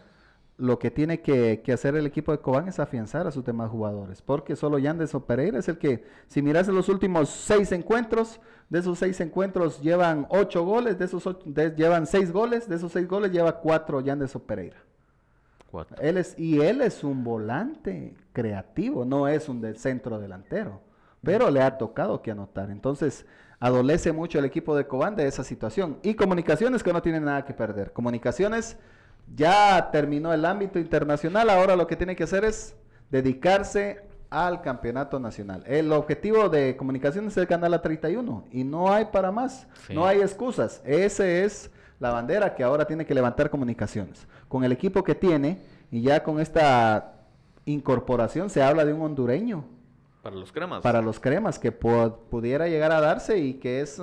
lo que tiene que, que, hacer el equipo de Cobán es afianzar a sus demás jugadores, porque solo Yanderson Pereira es el que, si miras los últimos seis encuentros, de esos seis encuentros llevan ocho goles, de esos ocho, de, llevan seis goles, de esos seis goles lleva cuatro Yanderson Pereira. Cuatro. Él es, y él es un volante creativo, no es un centro delantero, pero le ha tocado que anotar. Entonces, adolece mucho el equipo de Cobán de esa situación. Y comunicaciones que no tienen nada que perder. Comunicaciones ya terminó el ámbito internacional, ahora lo que tiene que hacer es dedicarse al campeonato nacional. El objetivo de comunicaciones es ganar la 31 y no hay para más, sí. no hay excusas. Ese es la bandera que ahora tiene que levantar comunicaciones. Con el equipo que tiene y ya con esta incorporación se habla de un hondureño. Para los cremas. Para los cremas, que pudiera llegar a darse y que es...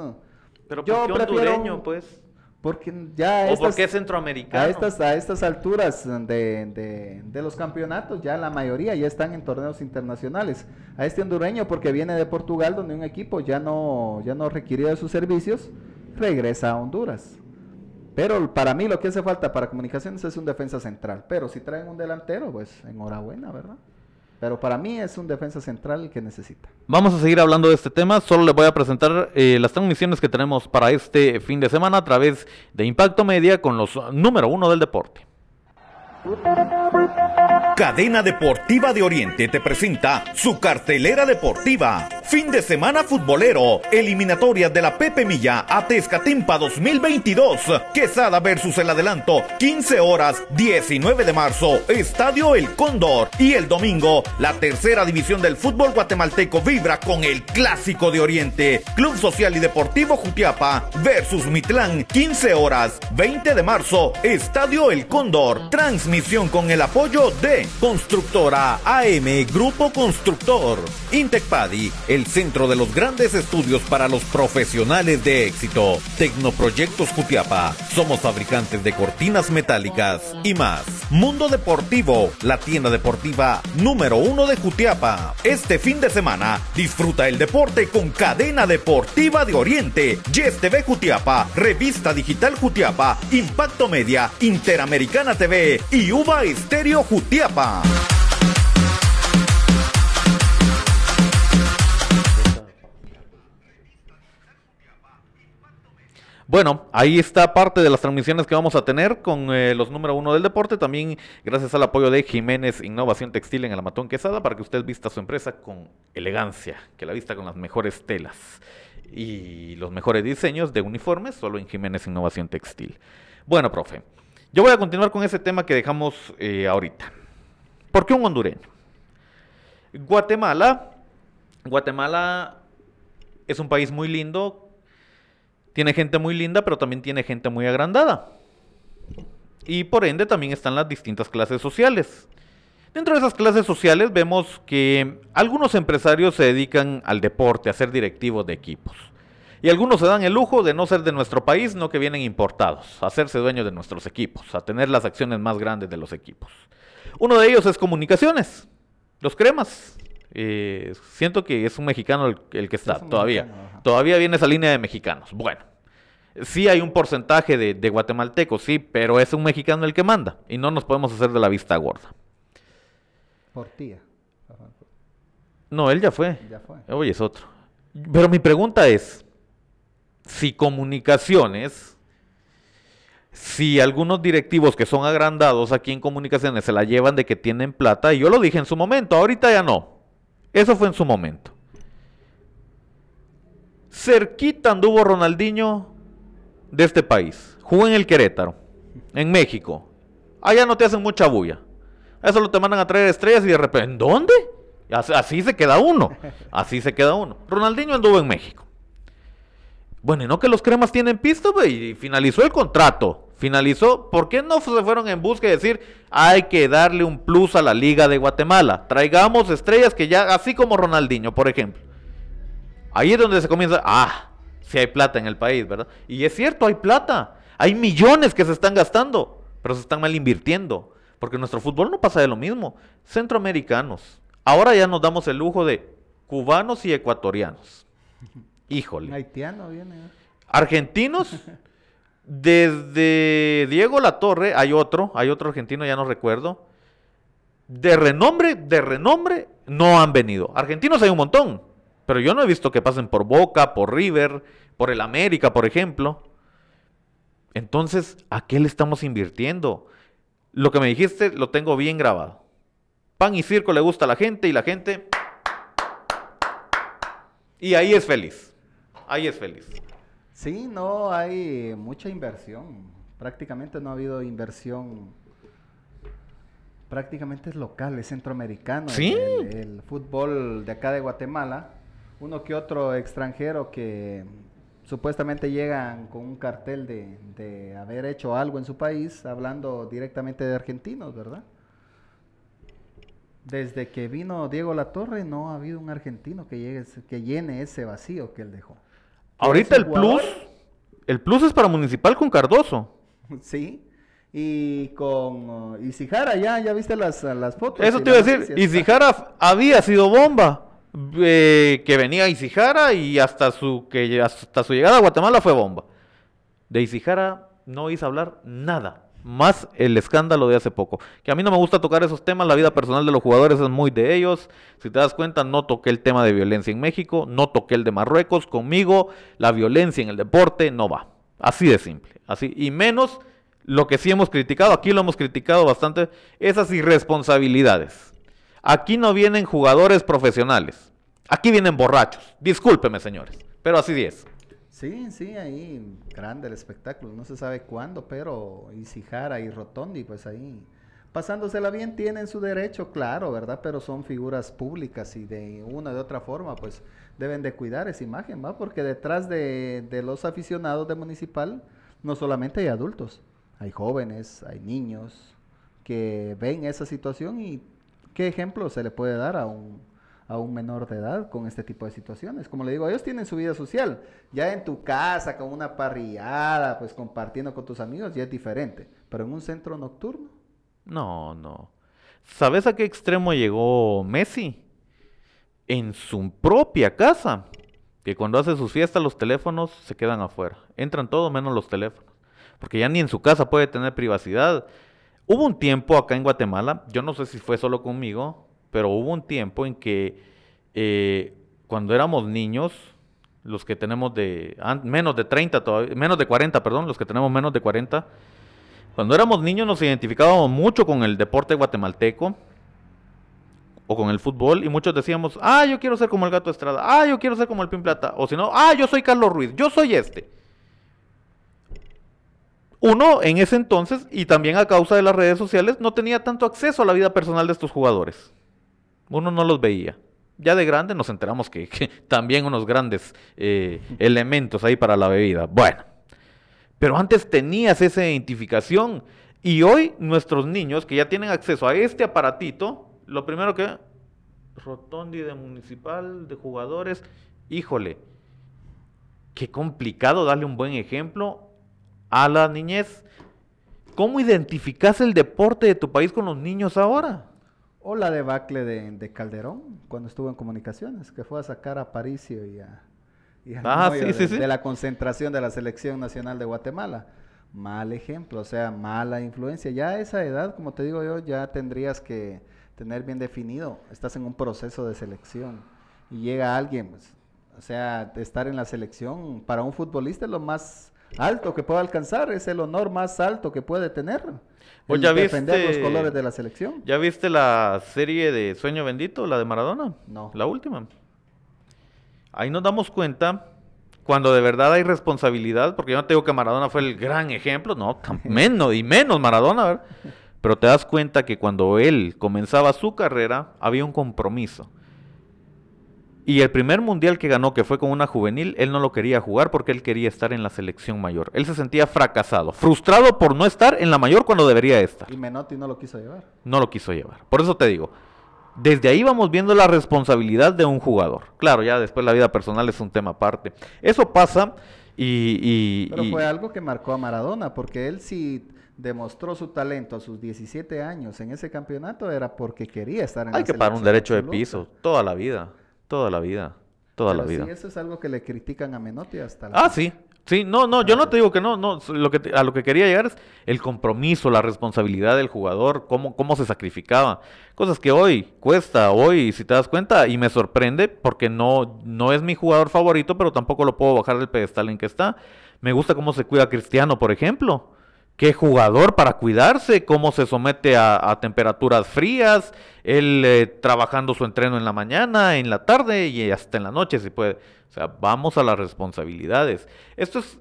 Pero ¿por qué hondureño, pues? Porque ya ¿O estas, porque es centroamericano? A estas, a estas alturas de, de, de, los campeonatos, ya la mayoría ya están en torneos internacionales. A este hondureño, porque viene de Portugal, donde un equipo ya no, ya no requirió de sus servicios, regresa a Honduras. Pero para mí lo que hace falta para comunicaciones es un defensa central. Pero si traen un delantero, pues enhorabuena, ¿verdad? Pero para mí es un defensa central que necesita. Vamos a seguir hablando de este tema. Solo les voy a presentar eh, las transmisiones que tenemos para este fin de semana a través de Impacto Media con los número uno del deporte. Cadena Deportiva de Oriente te presenta su cartelera deportiva. Fin de semana futbolero. Eliminatorias de la Pepe Milla a Tezcatimpa 2022. Quesada versus el adelanto. 15 horas, 19 de marzo. Estadio El Cóndor. Y el domingo, la tercera división del fútbol guatemalteco vibra con el Clásico de Oriente. Club Social y Deportivo Jutiapa versus Mitlán. 15 horas, 20 de marzo. Estadio El Cóndor. Transmisión con el apoyo de Constructora AM Grupo Constructor. Intecpadi el centro de los grandes estudios para los profesionales de éxito. Tecnoproyectos Jutiapa, somos fabricantes de cortinas metálicas y más. Mundo Deportivo, la tienda deportiva número uno de Jutiapa. Este fin de semana, disfruta el deporte con Cadena Deportiva de Oriente, Yes TV Jutiapa, Revista Digital Jutiapa, Impacto Media, Interamericana TV y Uva Estéreo Jutiapa. Bueno, ahí está parte de las transmisiones que vamos a tener con eh, los número uno del deporte. También gracias al apoyo de Jiménez Innovación Textil en el Amatón Quesada para que usted vista su empresa con elegancia, que la vista con las mejores telas y los mejores diseños de uniformes solo en Jiménez Innovación Textil. Bueno, profe, yo voy a continuar con ese tema que dejamos eh, ahorita. ¿Por qué un hondureño? Guatemala, Guatemala es un país muy lindo tiene gente muy linda, pero también tiene gente muy agrandada. Y por ende también están las distintas clases sociales. Dentro de esas clases sociales vemos que algunos empresarios se dedican al deporte, a ser directivos de equipos. Y algunos se dan el lujo de no ser de nuestro país, no que vienen importados, a hacerse dueños de nuestros equipos, a tener las acciones más grandes de los equipos. Uno de ellos es comunicaciones, los cremas. Eh, siento que es un mexicano el, que está todavía. Todavía viene esa línea de mexicanos. Bueno, sí hay un porcentaje de, guatemaltecos, sí, pero es un mexicano el que manda y no nos podemos hacer de la vista gorda. Por tía. No, él ya fue. Ya fue. Hoy es otro. Pero mi pregunta es, si comunicaciones, si algunos directivos que son agrandados aquí en comunicaciones se la llevan de que tienen plata, y yo lo dije en su momento, ahorita ya no. Eso fue en su momento. Cerquita anduvo Ronaldinho de este país. Jugó en el Querétaro, en México. Allá no te hacen mucha bulla. Eso lo te mandan a traer estrellas y de repente, ¿en dónde? Así, se queda uno. Así se queda uno. Ronaldinho anduvo en México. Bueno, y no que los cremas tienen pista, y finalizó el contrato. Finalizó. ¿Por qué no se fueron en busca de decir, hay que darle un plus a la Liga de Guatemala? Traigamos estrellas que ya, así como Ronaldinho, por ejemplo. Ahí es donde se comienza, ah, si hay plata en el país, ¿verdad? Y es cierto, hay plata. Hay millones que se están gastando, pero se están mal invirtiendo. Porque nuestro fútbol no pasa de lo mismo. Centroamericanos. Ahora ya nos damos el lujo de cubanos y ecuatorianos. [LAUGHS] Híjole. Haitiano viene. ¿eh? Argentinos. [LAUGHS] Desde Diego Latorre hay otro, hay otro argentino, ya no recuerdo. De renombre, de renombre, no han venido. Argentinos hay un montón. Pero yo no he visto que pasen por Boca, por River, por el América, por ejemplo. Entonces, ¿a qué le estamos invirtiendo? Lo que me dijiste lo tengo bien grabado. Pan y circo le gusta a la gente y la gente... Y ahí es feliz. Ahí es feliz. Sí, no hay mucha inversión. Prácticamente no ha habido inversión. Prácticamente es local, es centroamericano. Sí. el fútbol de acá de Guatemala uno que otro extranjero que supuestamente llegan con un cartel de, haber hecho algo en su país, hablando directamente de argentinos, ¿verdad? Desde que vino Diego Latorre no ha habido un argentino que llegue que llene ese vacío que él dejó. Ahorita el plus, el plus es para Municipal con Cardoso. [LAUGHS] Sí. Y con uh, Isijara, ya, ya viste las, las fotos. Eso te iba a decir, Isijara había sido bomba. Eh, que venía Isijara y hasta su, que hasta su llegada a Guatemala fue bomba. De Isijara no hice hablar nada, más el escándalo de hace poco. Que a mí no me gusta tocar esos temas, la vida personal de los jugadores es muy de ellos. Si te das cuenta, no toqué el tema de violencia en México, no toqué el de Marruecos. Conmigo, la violencia en el deporte no va. Así de simple. Así. Y menos lo que sí hemos criticado, aquí lo hemos criticado bastante, esas irresponsabilidades. Aquí no vienen jugadores profesionales. Aquí vienen borrachos. Discúlpeme, señores, pero así es. Sí, sí, ahí grande el espectáculo. No se sabe cuándo, pero Isijara y Rotondi, pues ahí pasándosela bien tienen su derecho, claro, ¿verdad? Pero son figuras públicas y de una de otra forma, pues deben de cuidar esa imagen, ¿va? Porque detrás de, de los aficionados de Municipal no solamente hay adultos, hay jóvenes, hay niños que ven esa situación y qué ejemplo se le puede dar a un, a un menor de edad con este tipo de situaciones. Como le digo, ellos tienen su vida social. Ya en tu casa, con una parrillada, pues compartiendo con tus amigos, ya es diferente. Pero en un centro nocturno. No, no. ¿Sabes a qué extremo llegó Messi? En su propia casa. Que cuando hace sus fiestas los teléfonos se quedan afuera. Entran todo menos los teléfonos. Porque ya ni en su casa puede tener privacidad. Hubo un tiempo acá en Guatemala, yo no sé si fue solo conmigo, pero hubo un tiempo en que eh, cuando éramos niños, los que tenemos de menos de 30 todavía, menos de 40, perdón, los que tenemos menos de 40, cuando éramos niños nos identificábamos mucho con el deporte guatemalteco o con el fútbol y muchos decíamos, ah, yo quiero ser como el gato Estrada, ah, yo quiero ser como el Pin Plata, o si no, ah, yo soy Carlos Ruiz, yo soy este. Uno en ese entonces, y también a causa de las redes sociales, no tenía tanto acceso a la vida personal de estos jugadores uno no los veía. Ya de grande nos enteramos que, también unos grandes eh, elementos ahí para la bebida. Bueno, pero antes tenías esa identificación y hoy nuestros niños que ya tienen acceso a este aparatito, lo primero que... Rotondi de municipal, de jugadores, híjole, qué complicado darle un buen ejemplo a la niñez. ¿Cómo identificas el deporte de tu país con los niños ahora? O la debacle de, de, Calderón, cuando estuvo en comunicaciones, que fue a sacar a Paricio y a, ah, sí, de, sí, de, la concentración de la selección nacional de Guatemala. Mal ejemplo, o sea, mala influencia. Ya a esa edad, como te digo yo, ya tendrías que tener bien definido, estás en un proceso de selección y llega alguien, pues, o sea, estar en la selección para un futbolista es lo más alto que puede alcanzar, es el honor más alto que puede tener. Pues ya defender los colores de la selección. ¿Ya viste la serie de Sueño Bendito, la de Maradona? No. La última. Ahí nos damos cuenta cuando de verdad hay responsabilidad, porque yo no te digo que Maradona fue el gran ejemplo, no, [LAUGHS] menos y menos Maradona, ¿verdad? Pero te das cuenta que cuando él comenzaba su carrera había un compromiso. Y el primer mundial que ganó, que fue con una juvenil, él no lo quería jugar porque él quería estar en la selección mayor. Él se sentía fracasado, frustrado por no estar en la mayor cuando debería estar. Y Menotti no lo quiso llevar. No lo quiso llevar. Por eso te digo, desde ahí vamos viendo la responsabilidad de un jugador. Claro, ya después la vida personal es un tema aparte. Eso pasa y... Pero fue algo que marcó a Maradona, porque él sí demostró su talento a sus 17 años en ese campeonato era porque quería estar en Hay que pagar un derecho de piso toda la vida. Toda la vida. Toda la vida. Sí, eso es algo que le critican a Menotti hasta la Ah, sí. Sí, no, no, yo no te digo que no, no, lo que a lo que quería llegar es el compromiso, la responsabilidad del jugador, cómo, cómo se sacrificaba. Cosas que hoy cuesta, hoy, si te das cuenta, y me sorprende porque no, no es mi jugador favorito, pero tampoco lo puedo bajar del pedestal en que está. Me gusta cómo se cuida Cristiano, por ejemplo qué jugador para cuidarse, cómo se somete a, temperaturas frías, él eh, trabajando su entreno en la mañana, en la tarde y hasta en la noche si puede. O sea, vamos a las responsabilidades. Esto es,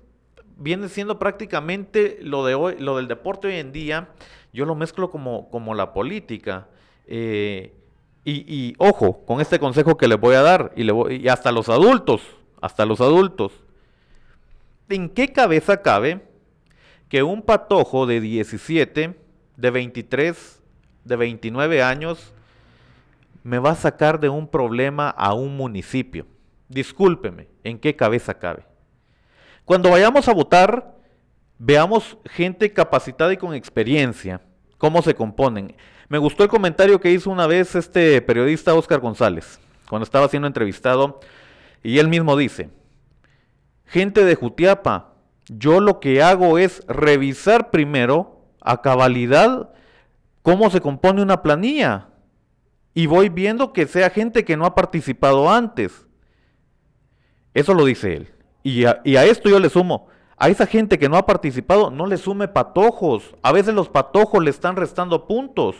viene siendo prácticamente lo, de hoy, lo del deporte hoy en día. Yo lo mezclo como, como la política. Eh, y, ojo, con este consejo que les voy a dar, y, le y hasta los adultos, hasta los adultos, ¿en qué cabeza cabe? Que un patojo de 17, de 23, de 29 años me va a sacar de un problema a un municipio. Discúlpeme, ¿en qué cabeza cabe? Cuando vayamos a votar, veamos gente capacitada y con experiencia, cómo se componen. Me gustó el comentario que hizo una vez este periodista Oscar González, cuando estaba siendo entrevistado, y él mismo dice, gente de Jutiapa, yo lo que hago es revisar primero a cabalidad cómo se compone una planilla. Y voy viendo que sea gente que no ha participado antes. Eso lo dice él. Y a, y a, esto yo le sumo, a esa gente que no ha participado, no le sume patojos. A veces los patojos le están restando puntos.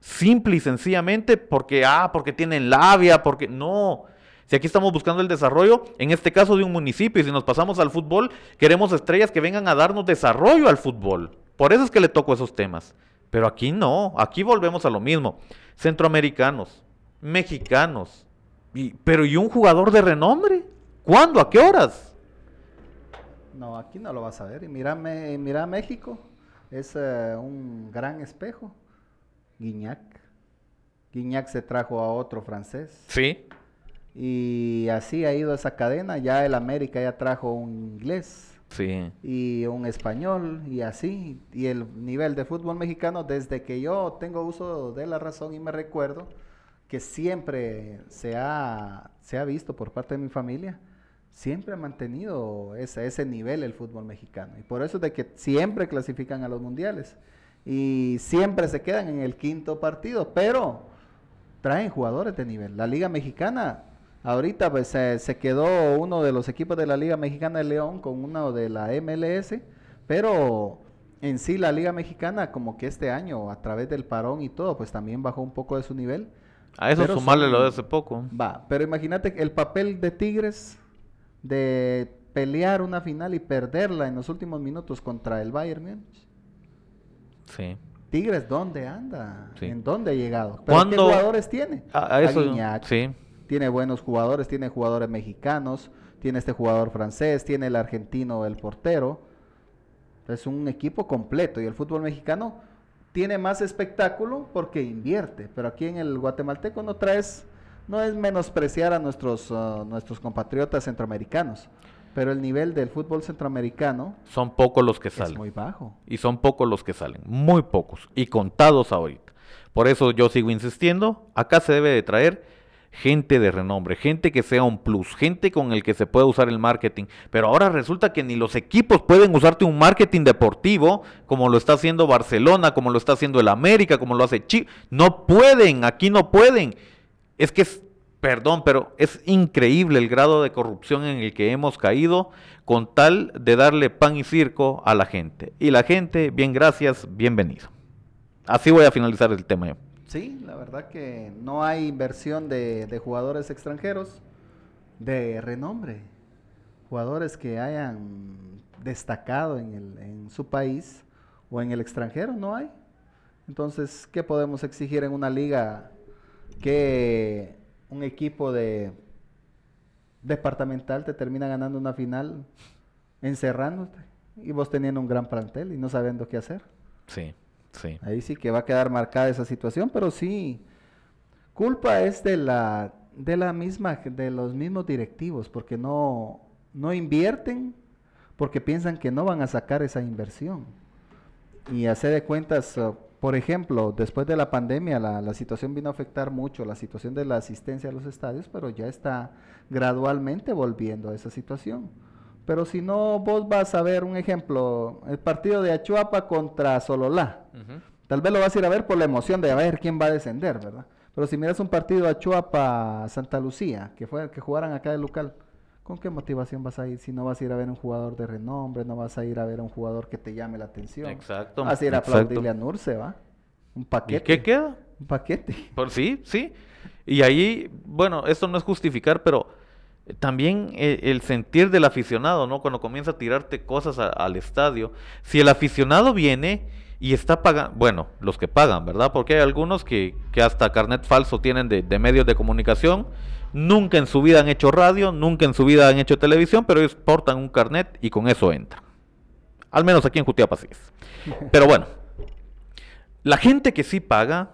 Simple y sencillamente porque, ah, porque tienen labia, porque no. Si aquí estamos buscando el desarrollo, en este caso de un municipio, y si nos pasamos al fútbol, queremos estrellas que vengan a darnos desarrollo al fútbol. Por eso es que le toco esos temas. Pero aquí no, aquí volvemos a lo mismo. Centroamericanos, mexicanos, y, pero ¿y un jugador de renombre? ¿Cuándo? ¿A qué horas? No, aquí no lo vas a ver. Y mira, mira México, es eh, un gran espejo. Guiñac. Guiñac se trajo a otro francés. Sí. Y así ha ido esa cadena. Ya el América ya trajo un inglés. Sí. Y un español y así. Y el nivel de fútbol mexicano, desde que yo tengo uso de la razón y me recuerdo que siempre se ha, se ha visto por parte de mi familia, siempre ha mantenido ese, ese nivel el fútbol mexicano. Y por eso es de que siempre clasifican a los mundiales. Y siempre se quedan en el quinto partido, pero traen jugadores de nivel. La Liga Mexicana Ahorita pues se quedó uno de los equipos de la Liga Mexicana de León con uno de la MLS, pero en sí la Liga Mexicana como que este año a través del parón y todo pues también bajó un poco de su nivel. A eso sumarle lo de hace poco. Va, pero imagínate el papel de Tigres de pelear una final y perderla en los últimos minutos contra el Bayern Múnich. Sí. Tigres, ¿dónde anda? ¿En dónde ha llegado? ¿Pero ¿Qué jugadores tiene? A, eso, sí tiene buenos jugadores, tiene jugadores mexicanos, tiene este jugador francés, tiene el argentino, el portero. Es un equipo completo y el fútbol mexicano tiene más espectáculo porque invierte, pero aquí en el guatemalteco no traes, no es menospreciar a nuestros, uh, nuestros compatriotas centroamericanos, pero el nivel del fútbol centroamericano son pocos los que salen. Es muy bajo. Y son pocos los que salen, muy pocos y contados ahorita. Por eso yo sigo insistiendo, acá se debe de traer gente de renombre, gente que sea un plus, gente con el que se pueda usar el marketing. Pero ahora resulta que ni los equipos pueden usarte un marketing deportivo como lo está haciendo Barcelona, como lo está haciendo el América, como lo hace Chile. No pueden, aquí no pueden. Es que es, perdón, pero es increíble el grado de corrupción en el que hemos caído con tal de darle pan y circo a la gente. Y la gente, bien gracias, bienvenido. Así voy a finalizar el tema. Sí, la verdad que no hay inversión de, jugadores extranjeros de renombre, jugadores que hayan destacado en, el, en su país o en el extranjero, no hay. Entonces, ¿qué podemos exigir en una liga que un equipo de departamental te termina ganando una final encerrándote y vos teniendo un gran plantel y no sabiendo qué hacer? Sí. Ahí sí que va a quedar marcada esa situación, pero sí, culpa es de la, de la misma, de los mismos directivos, porque no, no invierten, porque piensan que no van a sacar esa inversión. Y hacer de cuentas, uh, por ejemplo, después de la pandemia, la, la, situación vino a afectar mucho la situación de la asistencia a los estadios, pero ya está gradualmente volviendo a esa situación. Pero si no, vos vas a ver un ejemplo, el partido de Achuapa contra Sololá. Tal vez lo vas a ir a ver por la emoción de a ver quién va a descender, ¿verdad? Pero si miras un partido Achuapa Santa Lucía, que fue que jugaran acá de local, ¿con qué motivación vas a ir si no vas a ir a ver un jugador de renombre, no vas a ir a ver a un jugador que te llame la atención? Exacto. Vas a ir a aplaudirle a Nurse, ¿va? Un paquete. ¿Y qué queda? Un paquete. Por sí, sí. Y ahí, bueno, esto no es justificar, pero también eh, el, sentir del aficionado, ¿no? Cuando comienza a tirarte cosas al estadio. Si el aficionado viene y está pagando, bueno, los que pagan, ¿verdad? Porque hay algunos que, hasta carnet falso tienen de, medios de comunicación, nunca en su vida han hecho radio, nunca en su vida han hecho televisión, pero ellos portan un carnet y con eso entran. Al menos aquí en Jutiapa sí es. Pero bueno, la gente que sí paga,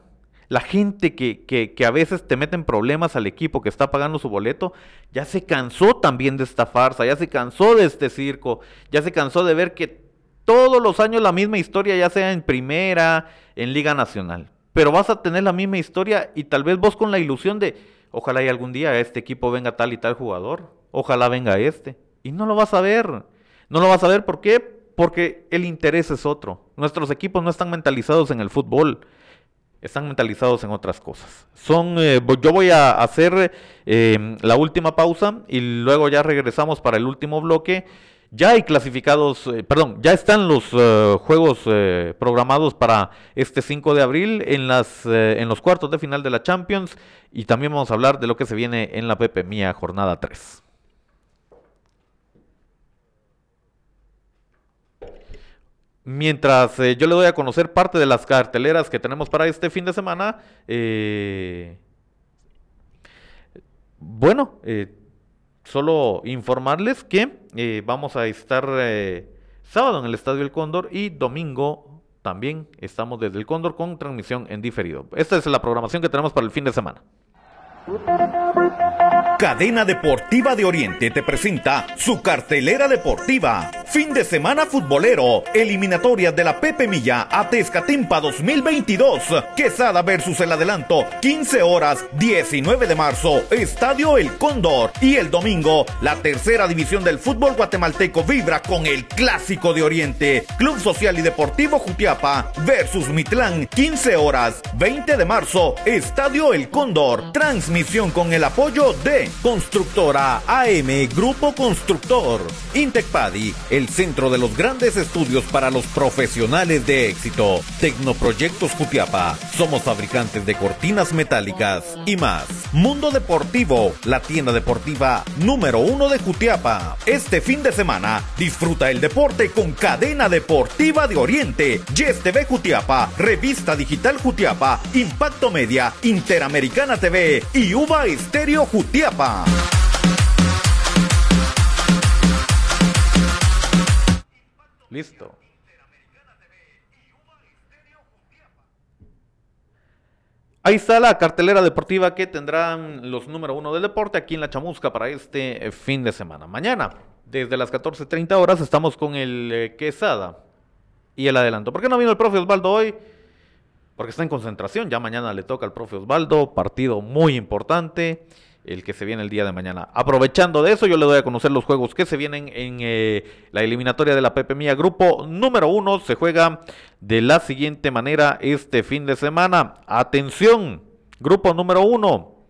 la gente que, que, a veces te meten problemas al equipo que está pagando su boleto, ya se cansó también de esta farsa, ya se cansó de este circo, ya se cansó de ver que todos los años la misma historia, ya sea en primera, en Liga Nacional. Pero vas a tener la misma historia y tal vez vos con la ilusión de, ojalá y algún día este equipo venga tal y tal jugador, ojalá venga este. Y no lo vas a ver. No lo vas a ver, ¿por qué? Porque el interés es otro. Nuestros equipos no están mentalizados en el fútbol están mentalizados en otras cosas. Son, eh, yo voy a hacer eh, la última pausa y luego ya regresamos para el último bloque ya hay clasificados, eh, perdón, ya están los eh, juegos eh, programados para este 5 de abril en, las, en los cuartos de final de la Champions y también vamos a hablar de lo que se viene en la Pepe Mía jornada 3. Mientras yo le doy a conocer parte de las carteleras que tenemos para este fin de semana, bueno, solo informarles que eh, vamos a estar eh, sábado en el Estadio El Cóndor y domingo también estamos desde el Cóndor con transmisión en diferido. Esta es la programación que tenemos para el fin de semana. Cadena Deportiva de Oriente te presenta su cartelera deportiva. Fin de semana futbolero. Eliminatorias de la Pepe Milla a Tezcatimpa 2022. Quesada versus el adelanto. 15 horas 19 de marzo. Estadio El Cóndor. Y el domingo, la tercera división del fútbol guatemalteco vibra con el Clásico de Oriente. Club Social y Deportivo Jutiapa versus Mitlán. 15 horas 20 de marzo. Estadio El Cóndor. Transmisión con el apoyo de Constructora AM Grupo Constructor. Intecpadi, el centro de los grandes estudios para los profesionales de éxito. Tecnoproyectos Jutiapa. Somos fabricantes de cortinas metálicas y más. Mundo Deportivo, la tienda deportiva número uno de Jutiapa. Este fin de semana, disfruta el deporte con Cadena Deportiva de Oriente. Yes TV Jutiapa, Revista Digital Jutiapa, Impacto Media, Interamericana TV y Uva Estéreo Jutiapa. Listo. Ahí está la cartelera deportiva que tendrán los número uno del deporte aquí en la Chamusca para este fin de semana. Mañana, desde las 14.30 horas, estamos con el eh, Quesada y el adelanto. ¿Por qué no vino el profe Osvaldo hoy? Porque está en concentración. Ya mañana le toca al profe Osvaldo. Partido muy importante el que se viene el día de mañana. Aprovechando de eso, yo le doy a conocer los juegos que se vienen en eh, la eliminatoria de la Pepe Mía. Grupo número uno se juega de la siguiente manera este fin de semana. Atención, grupo número uno.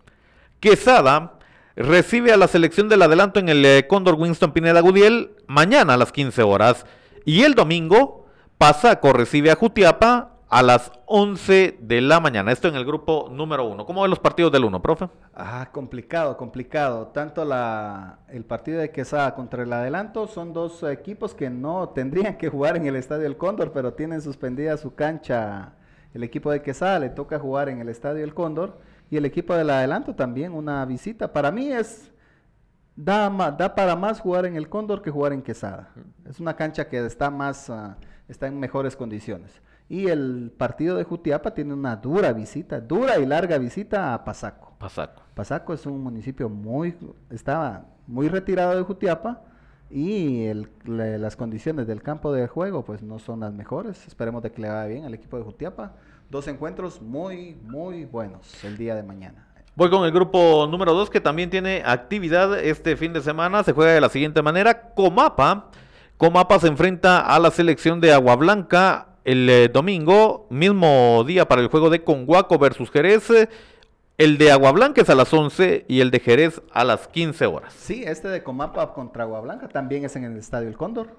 Quesada recibe a la selección del adelanto en el eh, Cóndor Winston Pineda Gudiel mañana a las 15 horas. Y el domingo, Pasaco recibe a Jutiapa a las 11 de la mañana. Esto en el grupo número uno. ¿Cómo ven los partidos del uno, profe? Ah, complicado, complicado. Tanto la, el partido de Quesada contra el Adelanto son dos equipos que no tendrían que jugar en el Estadio El Cóndor, pero tienen suspendida su cancha. El equipo de Quesada le toca jugar en el Estadio El Cóndor y el equipo del Adelanto también una visita. Para mí es da, da para más jugar en el Cóndor que jugar en Quesada. Es una cancha que está más ah, está en mejores condiciones. Y el partido de Jutiapa tiene una dura visita, dura y larga visita a Pasaco. Pasaco. Pasaco es un municipio muy, estaba muy retirado de Jutiapa y las condiciones del campo de juego pues no son las mejores. Esperemos de que le vaya bien al equipo de Jutiapa. Dos encuentros muy, muy buenos el día de mañana. Voy con el grupo número 2 que también tiene actividad este fin de semana. Se juega de la siguiente manera. Comapa. Comapa se enfrenta a la selección de Agua Blanca el eh, domingo, mismo día para el juego de Conguaco versus Jerez. El de Agua Blanca es a las 11 y el de Jerez a las 15 horas. Sí, este de Comapa contra Agua Blanca también es en el Estadio El Cóndor.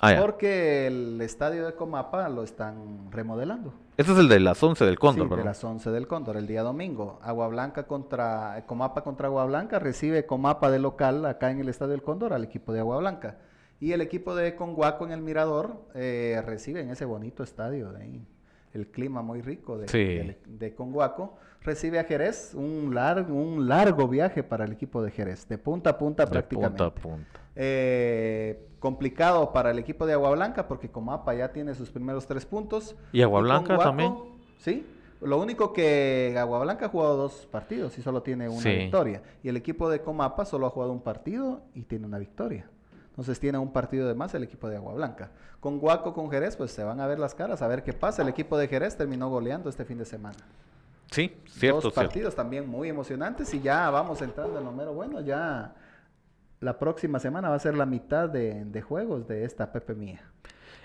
Ah, porque el estadio de Comapa lo están remodelando. Ese es el de las 11 del Cóndor, sí, de las 11 del Cóndor, el día domingo. Agua Blanca contra Comapa contra Agua Blanca recibe Comapa de local acá en el estadio del Cóndor al equipo de Agua Blanca. Y el equipo de Conguaco en el Mirador eh, recibe en ese bonito estadio, de el clima muy rico de, de, Conguaco, recibe a Jerez, un largo, un largo viaje para el equipo de Jerez, de punta a punta prácticamente. Punta a punta. Eh, complicado para el equipo de Agua Blanca porque Comapa ya tiene sus primeros tres puntos. ¿Y Agua Blanca también? Sí, lo único que Agua Blanca ha jugado dos partidos y solo tiene una victoria. Y el equipo de Comapa solo ha jugado un partido y tiene una victoria. Entonces tiene un partido de más el equipo de Agua Blanca. Con Guaco, con Jerez, pues se van a ver las caras, a ver qué pasa. El equipo de Jerez terminó goleando este fin de semana. Sí, cierto. Dos partidos también muy emocionantes y ya vamos entrando en lo mero bueno. Ya la próxima semana va a ser la mitad de, juegos de esta Pepe Mía.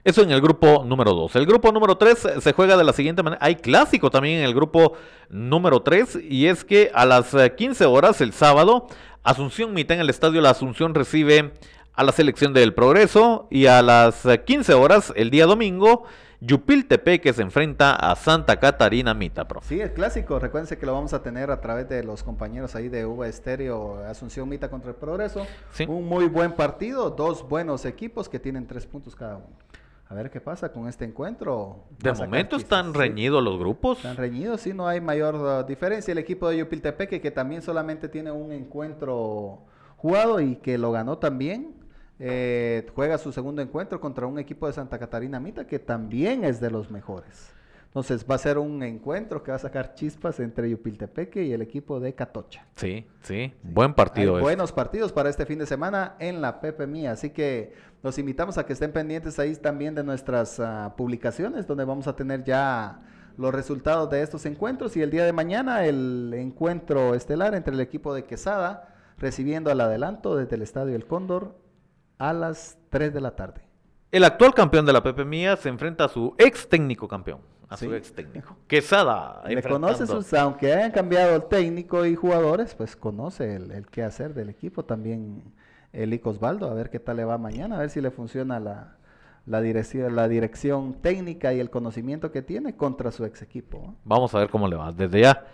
Eso en el grupo número 2. El grupo número 3 se juega de la siguiente manera. Hay clásico también en el grupo número 3 y es que a las 15 horas el sábado, Asunción mitad en el estadio La Asunción recibe a la selección del Progreso y a las 15 horas el día domingo Yupiltepe que se enfrenta a Santa Catarina Mita, profe. Sí, el clásico. Recuérdense que lo vamos a tener a través de los compañeros ahí de Uva Estéreo, Asunción Mita contra el Progreso. Sí. Un muy buen partido, dos buenos equipos que tienen tres puntos cada uno. A ver qué pasa con este encuentro. De momento están sí. reñidos los grupos. Están reñidos, sí, no hay mayor uh, diferencia. El equipo de Yupiltepeque, que también solamente tiene un encuentro jugado y que lo ganó también, eh, juega su segundo encuentro contra un equipo de Santa Catarina Mita, que también es de los mejores. Entonces va a ser un encuentro que va a sacar chispas entre Yupiltepeque y el equipo de Catocha. Sí, sí, buen partido. Hay este. buenos partidos para este fin de semana en la Pepe Mía, así que los invitamos a que estén pendientes ahí también de nuestras ah, publicaciones, donde vamos a tener ya los resultados de estos encuentros y el día de mañana el encuentro estelar entre el equipo de Quesada recibiendo al adelanto desde el Estadio El Cóndor a las 3 de la tarde. El actual campeón de la Pepe Mía se enfrenta a su ex técnico campeón. A su ex técnico. Quesada. Le conoce sus, aunque hayan cambiado el técnico y jugadores, pues conoce el, el qué hacer del equipo. También el Ico Osvaldo, a ver qué tal le va mañana, a ver si le funciona la, la dirección, la dirección técnica y el conocimiento que tiene contra su ex equipo. Vamos a ver cómo le va. Desde ya,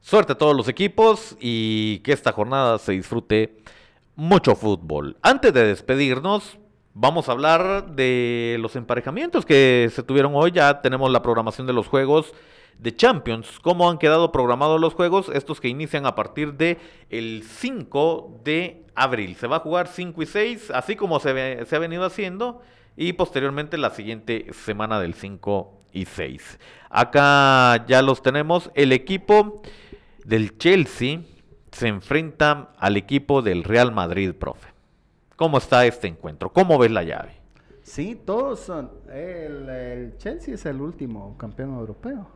suerte a todos los equipos y que esta jornada se disfrute mucho fútbol. Antes de despedirnos, vamos a hablar de los emparejamientos que se tuvieron hoy. Ya tenemos la programación de los juegos de Champions. ¿Cómo han quedado programados los juegos? Estos que inician a partir de el 5 de abril. Se va a jugar 5 y 6, así como se, se ha venido haciendo. Y posteriormente la siguiente semana del 5 y 6. Acá ya los tenemos. El equipo del Chelsea se enfrenta al equipo del Real Madrid, profe. ¿Cómo está este encuentro? ¿Cómo ves la llave? Sí, todos son. El, el Chelsea es el último campeón europeo.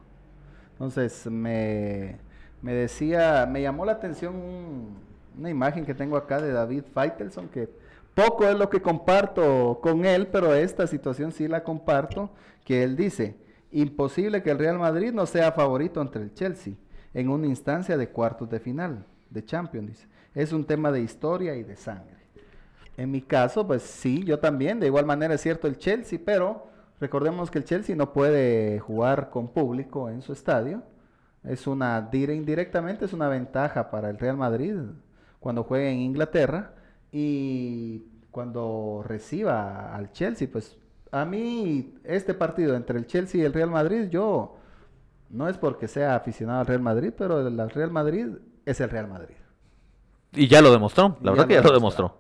Entonces, me, me decía, me llamó la atención un- una imagen que tengo acá de David Feitelson, que poco es lo que comparto con él, pero esta situación sí la comparto, que él dice, imposible que el Real Madrid no sea favorito entre el Chelsea en una instancia de cuartos de final de Champions, dice. Es un tema de historia y de sangre. En mi caso, pues sí, yo también. De igual manera es cierto el Chelsea, pero recordemos que el Chelsea no puede jugar con público en su estadio. Es una, dire- indirectamente es una ventaja para el Real Madrid cuando juegue en Inglaterra y cuando reciba al Chelsea, pues a mí este partido entre el Chelsea y el Real Madrid, yo no es porque sea aficionado al Real Madrid, pero el Real Madrid es el Real Madrid. Y ya lo demostró, la Ya verdad lo que ya lo demostró.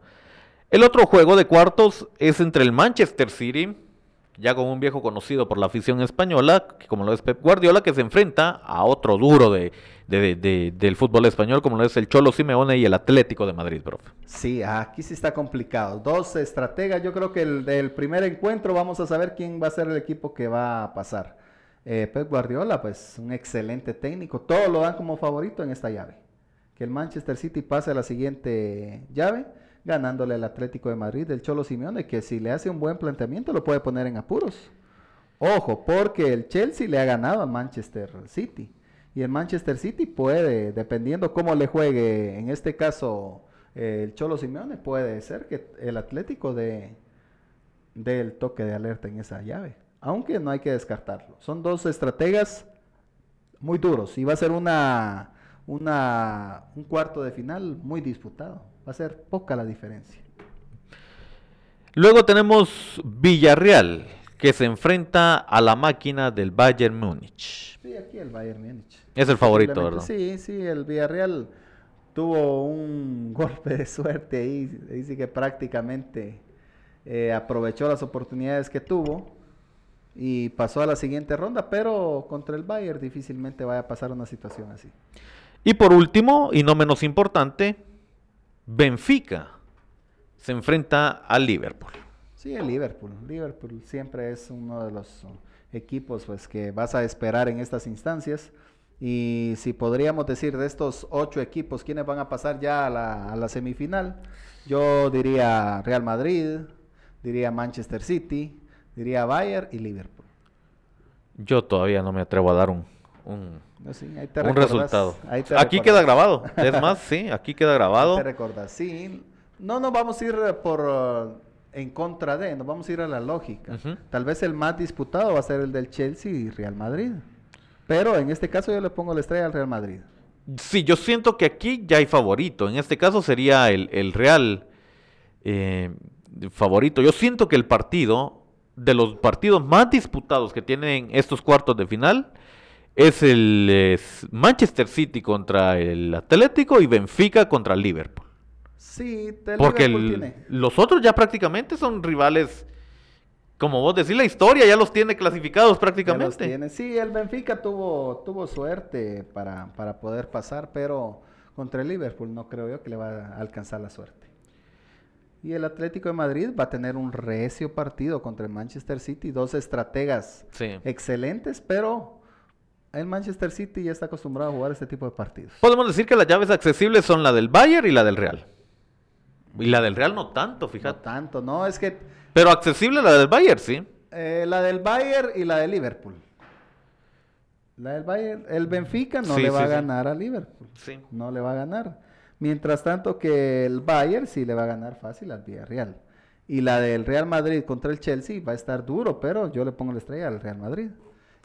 El otro juego de cuartos es entre el Manchester City, ya con un viejo conocido por la afición española, como lo es Pep Guardiola, que se enfrenta a otro duro de, de- de- del fútbol español, como lo es el Cholo Simeone y el Atlético de Madrid, profe. Sí, aquí sí está complicado. Dos estrategas. Yo creo que el del primer encuentro vamos a saber quién va a ser el equipo que va a pasar. Eh, Pep Guardiola, pues un excelente técnico. Todos lo dan como favorito en esta llave. Que el Manchester City pase a la siguiente llave, ganándole al Atlético de Madrid del Cholo Simeone, que si le hace un buen planteamiento lo puede poner en apuros. Ojo, porque el Chelsea le ha ganado al Manchester City. Y el Manchester City puede, dependiendo cómo le juegue, en este caso eh, el Cholo Simeone, puede ser que el Atlético dé dé el toque de alerta en esa llave. Aunque no hay que descartarlo. Son dos estrategas muy duros y va a ser una, una, un cuarto de final muy disputado. Va a ser poca la diferencia. Luego tenemos Villarreal, que se enfrenta a la máquina del Bayern Múnich. Sí, aquí el Bayern Múnich. Es el favorito, ¿verdad? Sí, sí, el Villarreal tuvo un [LAUGHS] golpe de suerte ahí. Sí que prácticamente eh, aprovechó las oportunidades que tuvo y pasó a la siguiente ronda, pero contra el Bayern difícilmente vaya a pasar una situación así. Y por último, y no menos importante, Benfica se enfrenta al Liverpool. Sí, el Liverpool. Liverpool siempre es uno de los uh, equipos pues, que vas a esperar en estas instancias. Y si podríamos decir de estos ocho equipos, ¿quiénes van a pasar ya a la, a la semifinal? Yo diría Real Madrid, diría Manchester City, diría Bayern y Liverpool. Yo todavía no me atrevo a dar un, sí, ahí te un recordás, resultado. ahí te Aquí recordás. queda grabado. Es [LAUGHS] más, sí, aquí queda Ahí grabado. Te recordás, sí. No nos vamos a ir eh, por uh, en contra de, nos vamos a ir a la lógica. Tal vez el más disputado va a ser el del Chelsea y Real Madrid. Pero en este caso yo le pongo la estrella al Real Madrid. Sí, yo siento que aquí ya hay favorito. En este caso sería el, el Real eh, favorito. Yo siento que el partido, de los partidos más disputados que tienen estos cuartos de final, es el Manchester City contra el Atlético y Benfica contra el Liverpool. Sí, el Porque Liverpool el- tiene. los otros ya prácticamente son rivales, como vos decís, la historia ya los tiene clasificados Ya los prácticamente. tiene. Sí, el Benfica tuvo, tuvo suerte para, para poder pasar, pero contra el Liverpool no creo yo que le va a alcanzar la suerte. Y el Atlético de Madrid va a tener un recio partido contra el Manchester City, dos estrategas Sí. excelentes, pero el Manchester City ya está acostumbrado a jugar este tipo de partidos. Podemos decir que las llaves accesibles son la del Bayern y la del Real. Y la del Real no tanto, No fíjate. tanto, no, es que Pero accesible la del Bayern, sí. eh, la del Bayern y la de Liverpool. La del Bayern, el Benfica no Sí, le va sí, a sí. ganar a Liverpool. Sí. no le va a ganar. Mientras tanto que el Bayern sí le va a ganar fácil al Villarreal. Y la del Real Madrid contra el Chelsea va a estar duro, pero yo le pongo la estrella al Real Madrid.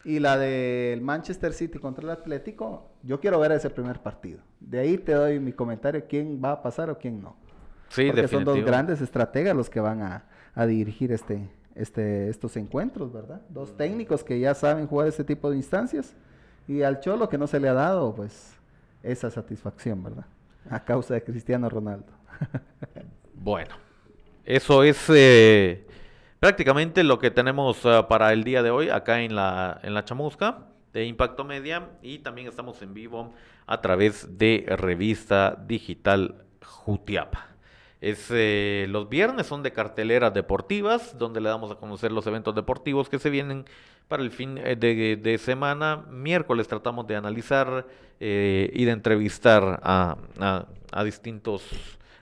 Y la del Manchester City contra el Atlético, yo quiero ver ese primer partido. De ahí te doy mi comentario, quién va a pasar o quién no. Sí, Porque son dos grandes estrategas los que van a, a dirigir este, este, estos encuentros, ¿verdad? Dos técnicos que ya saben jugar este tipo de instancias. Y al Cholo que no se le ha dado, pues, esa satisfacción, ¿verdad? A causa de Cristiano Ronaldo. [LAUGHS] Bueno, eso es eh, prácticamente lo que tenemos ah, para el día de hoy acá en la, en la chamusca de Impacto Media y también estamos en vivo a través de Revista Digital Jutiapa. Es, eh, los viernes son de carteleras deportivas, donde le damos a conocer los eventos deportivos que se vienen para el fin eh, de, semana. Miércoles tratamos de analizar eh, y de entrevistar a- a distintos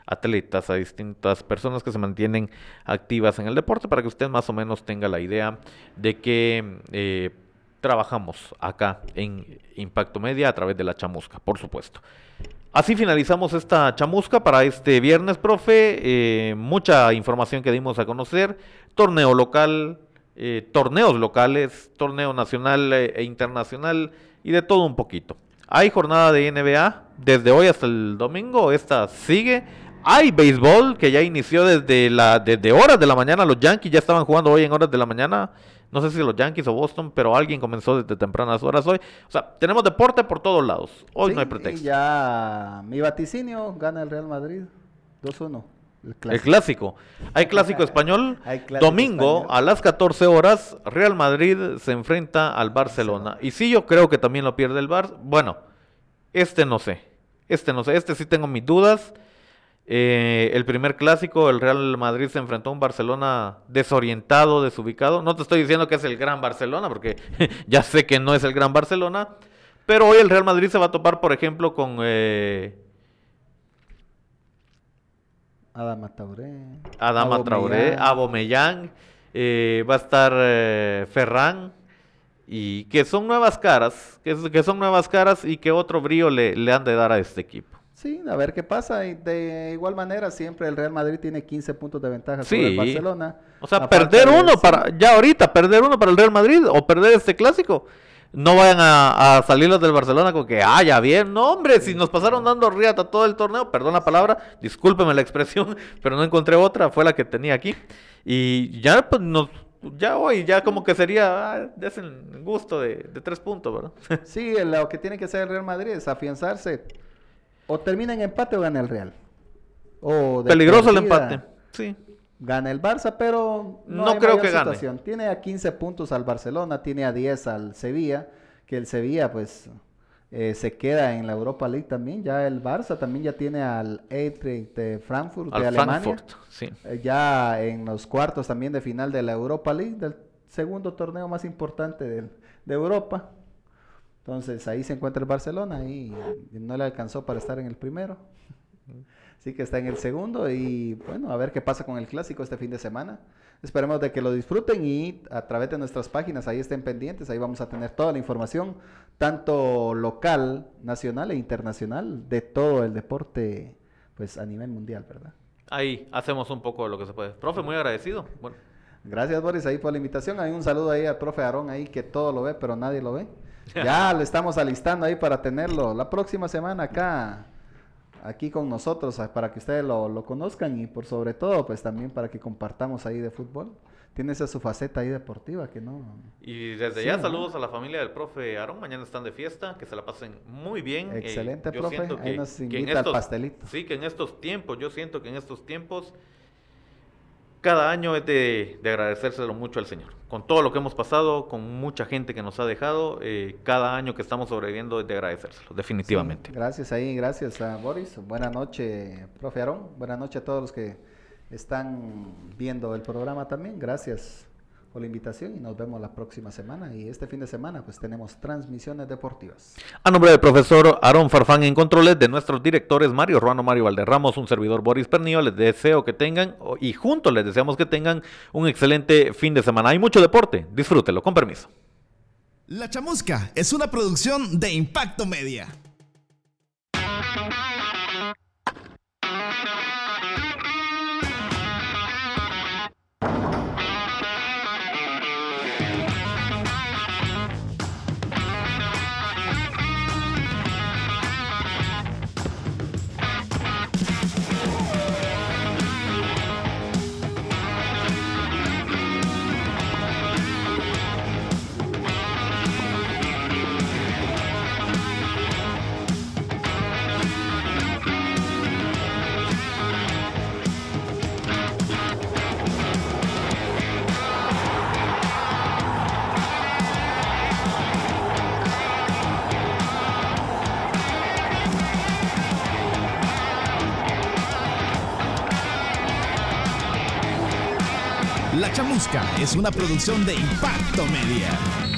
atletas, a distintas personas que se mantienen activas en el deporte, para que usted más o menos tenga la idea de que eh, trabajamos acá en Impacto Media a través de la chamusca, por supuesto. Así finalizamos esta chamusca para este viernes, profe. Eh, mucha información que dimos a conocer. Torneo local, eh, torneos locales, torneo nacional e internacional y de todo un poquito. Hay jornada de NBA desde hoy hasta el domingo. Esta sigue. Hay béisbol que ya inició desde, la, desde horas de la mañana. Los Yankees ya estaban jugando hoy en horas de la mañana. No sé si los Yankees o Boston, pero alguien comenzó desde tempranas horas hoy. O sea, tenemos deporte por todos lados. Hoy Sí, no hay y pretexto. ya mi vaticinio gana el Real Madrid 2-1. El El clásico. Hay clásico [LAUGHS] español. Hay clásico Domingo español. a las 14 horas, Real Madrid se enfrenta al Barcelona. Y sí, yo creo que también lo pierde el Bar. Bueno, este no sé. Este no sé. Este sí tengo mis dudas. Eh, el primer clásico, el Real Madrid se enfrentó a un Barcelona desorientado, desubicado. No te estoy diciendo que es el gran Barcelona, porque [LAUGHS] ya sé que no es el gran Barcelona. Pero hoy el Real Madrid se va a topar, por ejemplo, con eh, Adama Tauré. Adama Traoré, eh, va a estar eh, Ferran, y que son nuevas caras, que, que son nuevas caras y que otro brío le, le han de dar a este equipo. Sí, a ver qué pasa. Y de igual manera, siempre el Real Madrid tiene 15 puntos de ventaja sobre el Barcelona. O sea, perder de- uno para, ya ahorita, perder uno para el Real Madrid o perder este clásico. No vayan a, a salir los del Barcelona con que, ah, ya bien, no hombre, si nos pasaron dando riata todo el torneo, perdón la palabra, discúlpeme la expresión, [LAUGHS] pero no encontré otra, fue la que tenía aquí. Y ya, pues, nos, ya hoy, ya como que sería, ah, desen gusto de, de tres puntos, ¿verdad? [LAUGHS] Sí, lo que tiene que hacer el Real Madrid es afianzarse. O termina en empate o gana el Real. O de Peligroso el empate, sí. Gana el Barça, pero no, No hay creo que gane. situación. Tiene a 15 puntos al Barcelona, tiene a 10 al Sevilla, que el Sevilla pues eh, se queda en la Europa League también. Ya el Barça también ya tiene al Eintracht de Frankfurt de Al Alemania. Frankfurt, sí. Eh, ya en los cuartos también de final de la Europa League, del segundo torneo más importante del- de Europa. Entonces ahí se encuentra el Barcelona y no le alcanzó para estar en el primero. Así que está en el segundo y bueno, a ver qué pasa con el clásico este fin de semana. Esperemos de que lo disfruten y a través de nuestras páginas ahí estén pendientes, ahí vamos a tener toda la información, tanto local, nacional e internacional, de todo el deporte pues a nivel mundial, ¿verdad? ahí hacemos un poco de lo que se puede. Profe, muy agradecido. Bueno. Gracias Boris ahí por la invitación. Hay un saludo ahí al profe Aarón ahí que todo lo ve, pero nadie lo ve. Ya le estamos alistando ahí para tenerlo la próxima semana acá, aquí con nosotros, para que ustedes lo, lo conozcan y por sobre todo, pues también para que compartamos ahí de fútbol tiene esa su faceta ahí deportiva que no. Y desde ya saludos a la familia del profe Aarón, mañana están de fiesta, que se la pasen muy bien. Eh, Excelente, profe, ahí nos invita al pastelito. Sí, que en estos tiempos, yo siento que en estos tiempos, cada año es de, agradecérselo mucho al Señor. Con todo lo que hemos pasado, con mucha gente que nos ha dejado, eh, cada año que estamos sobreviviendo es de agradecérselo, definitivamente. gracias ahí, gracias a Boris. Buenas noches, profe Aarón. Buenas noches a todos los que están viendo el programa también. Gracias por la invitación y nos vemos la próxima semana. Y este fin de semana pues tenemos transmisiones deportivas. A nombre del profesor Aaron Farfán en controles, de nuestros directores Mario Ruano, Mario Valderramos, un servidor Boris Pernillo, les deseo que tengan y juntos les deseamos que tengan un excelente fin de semana. Hay mucho deporte, disfrútelo, con permiso. La Chamusca es una producción de Impacto Media. Es una producción de Impacto Media.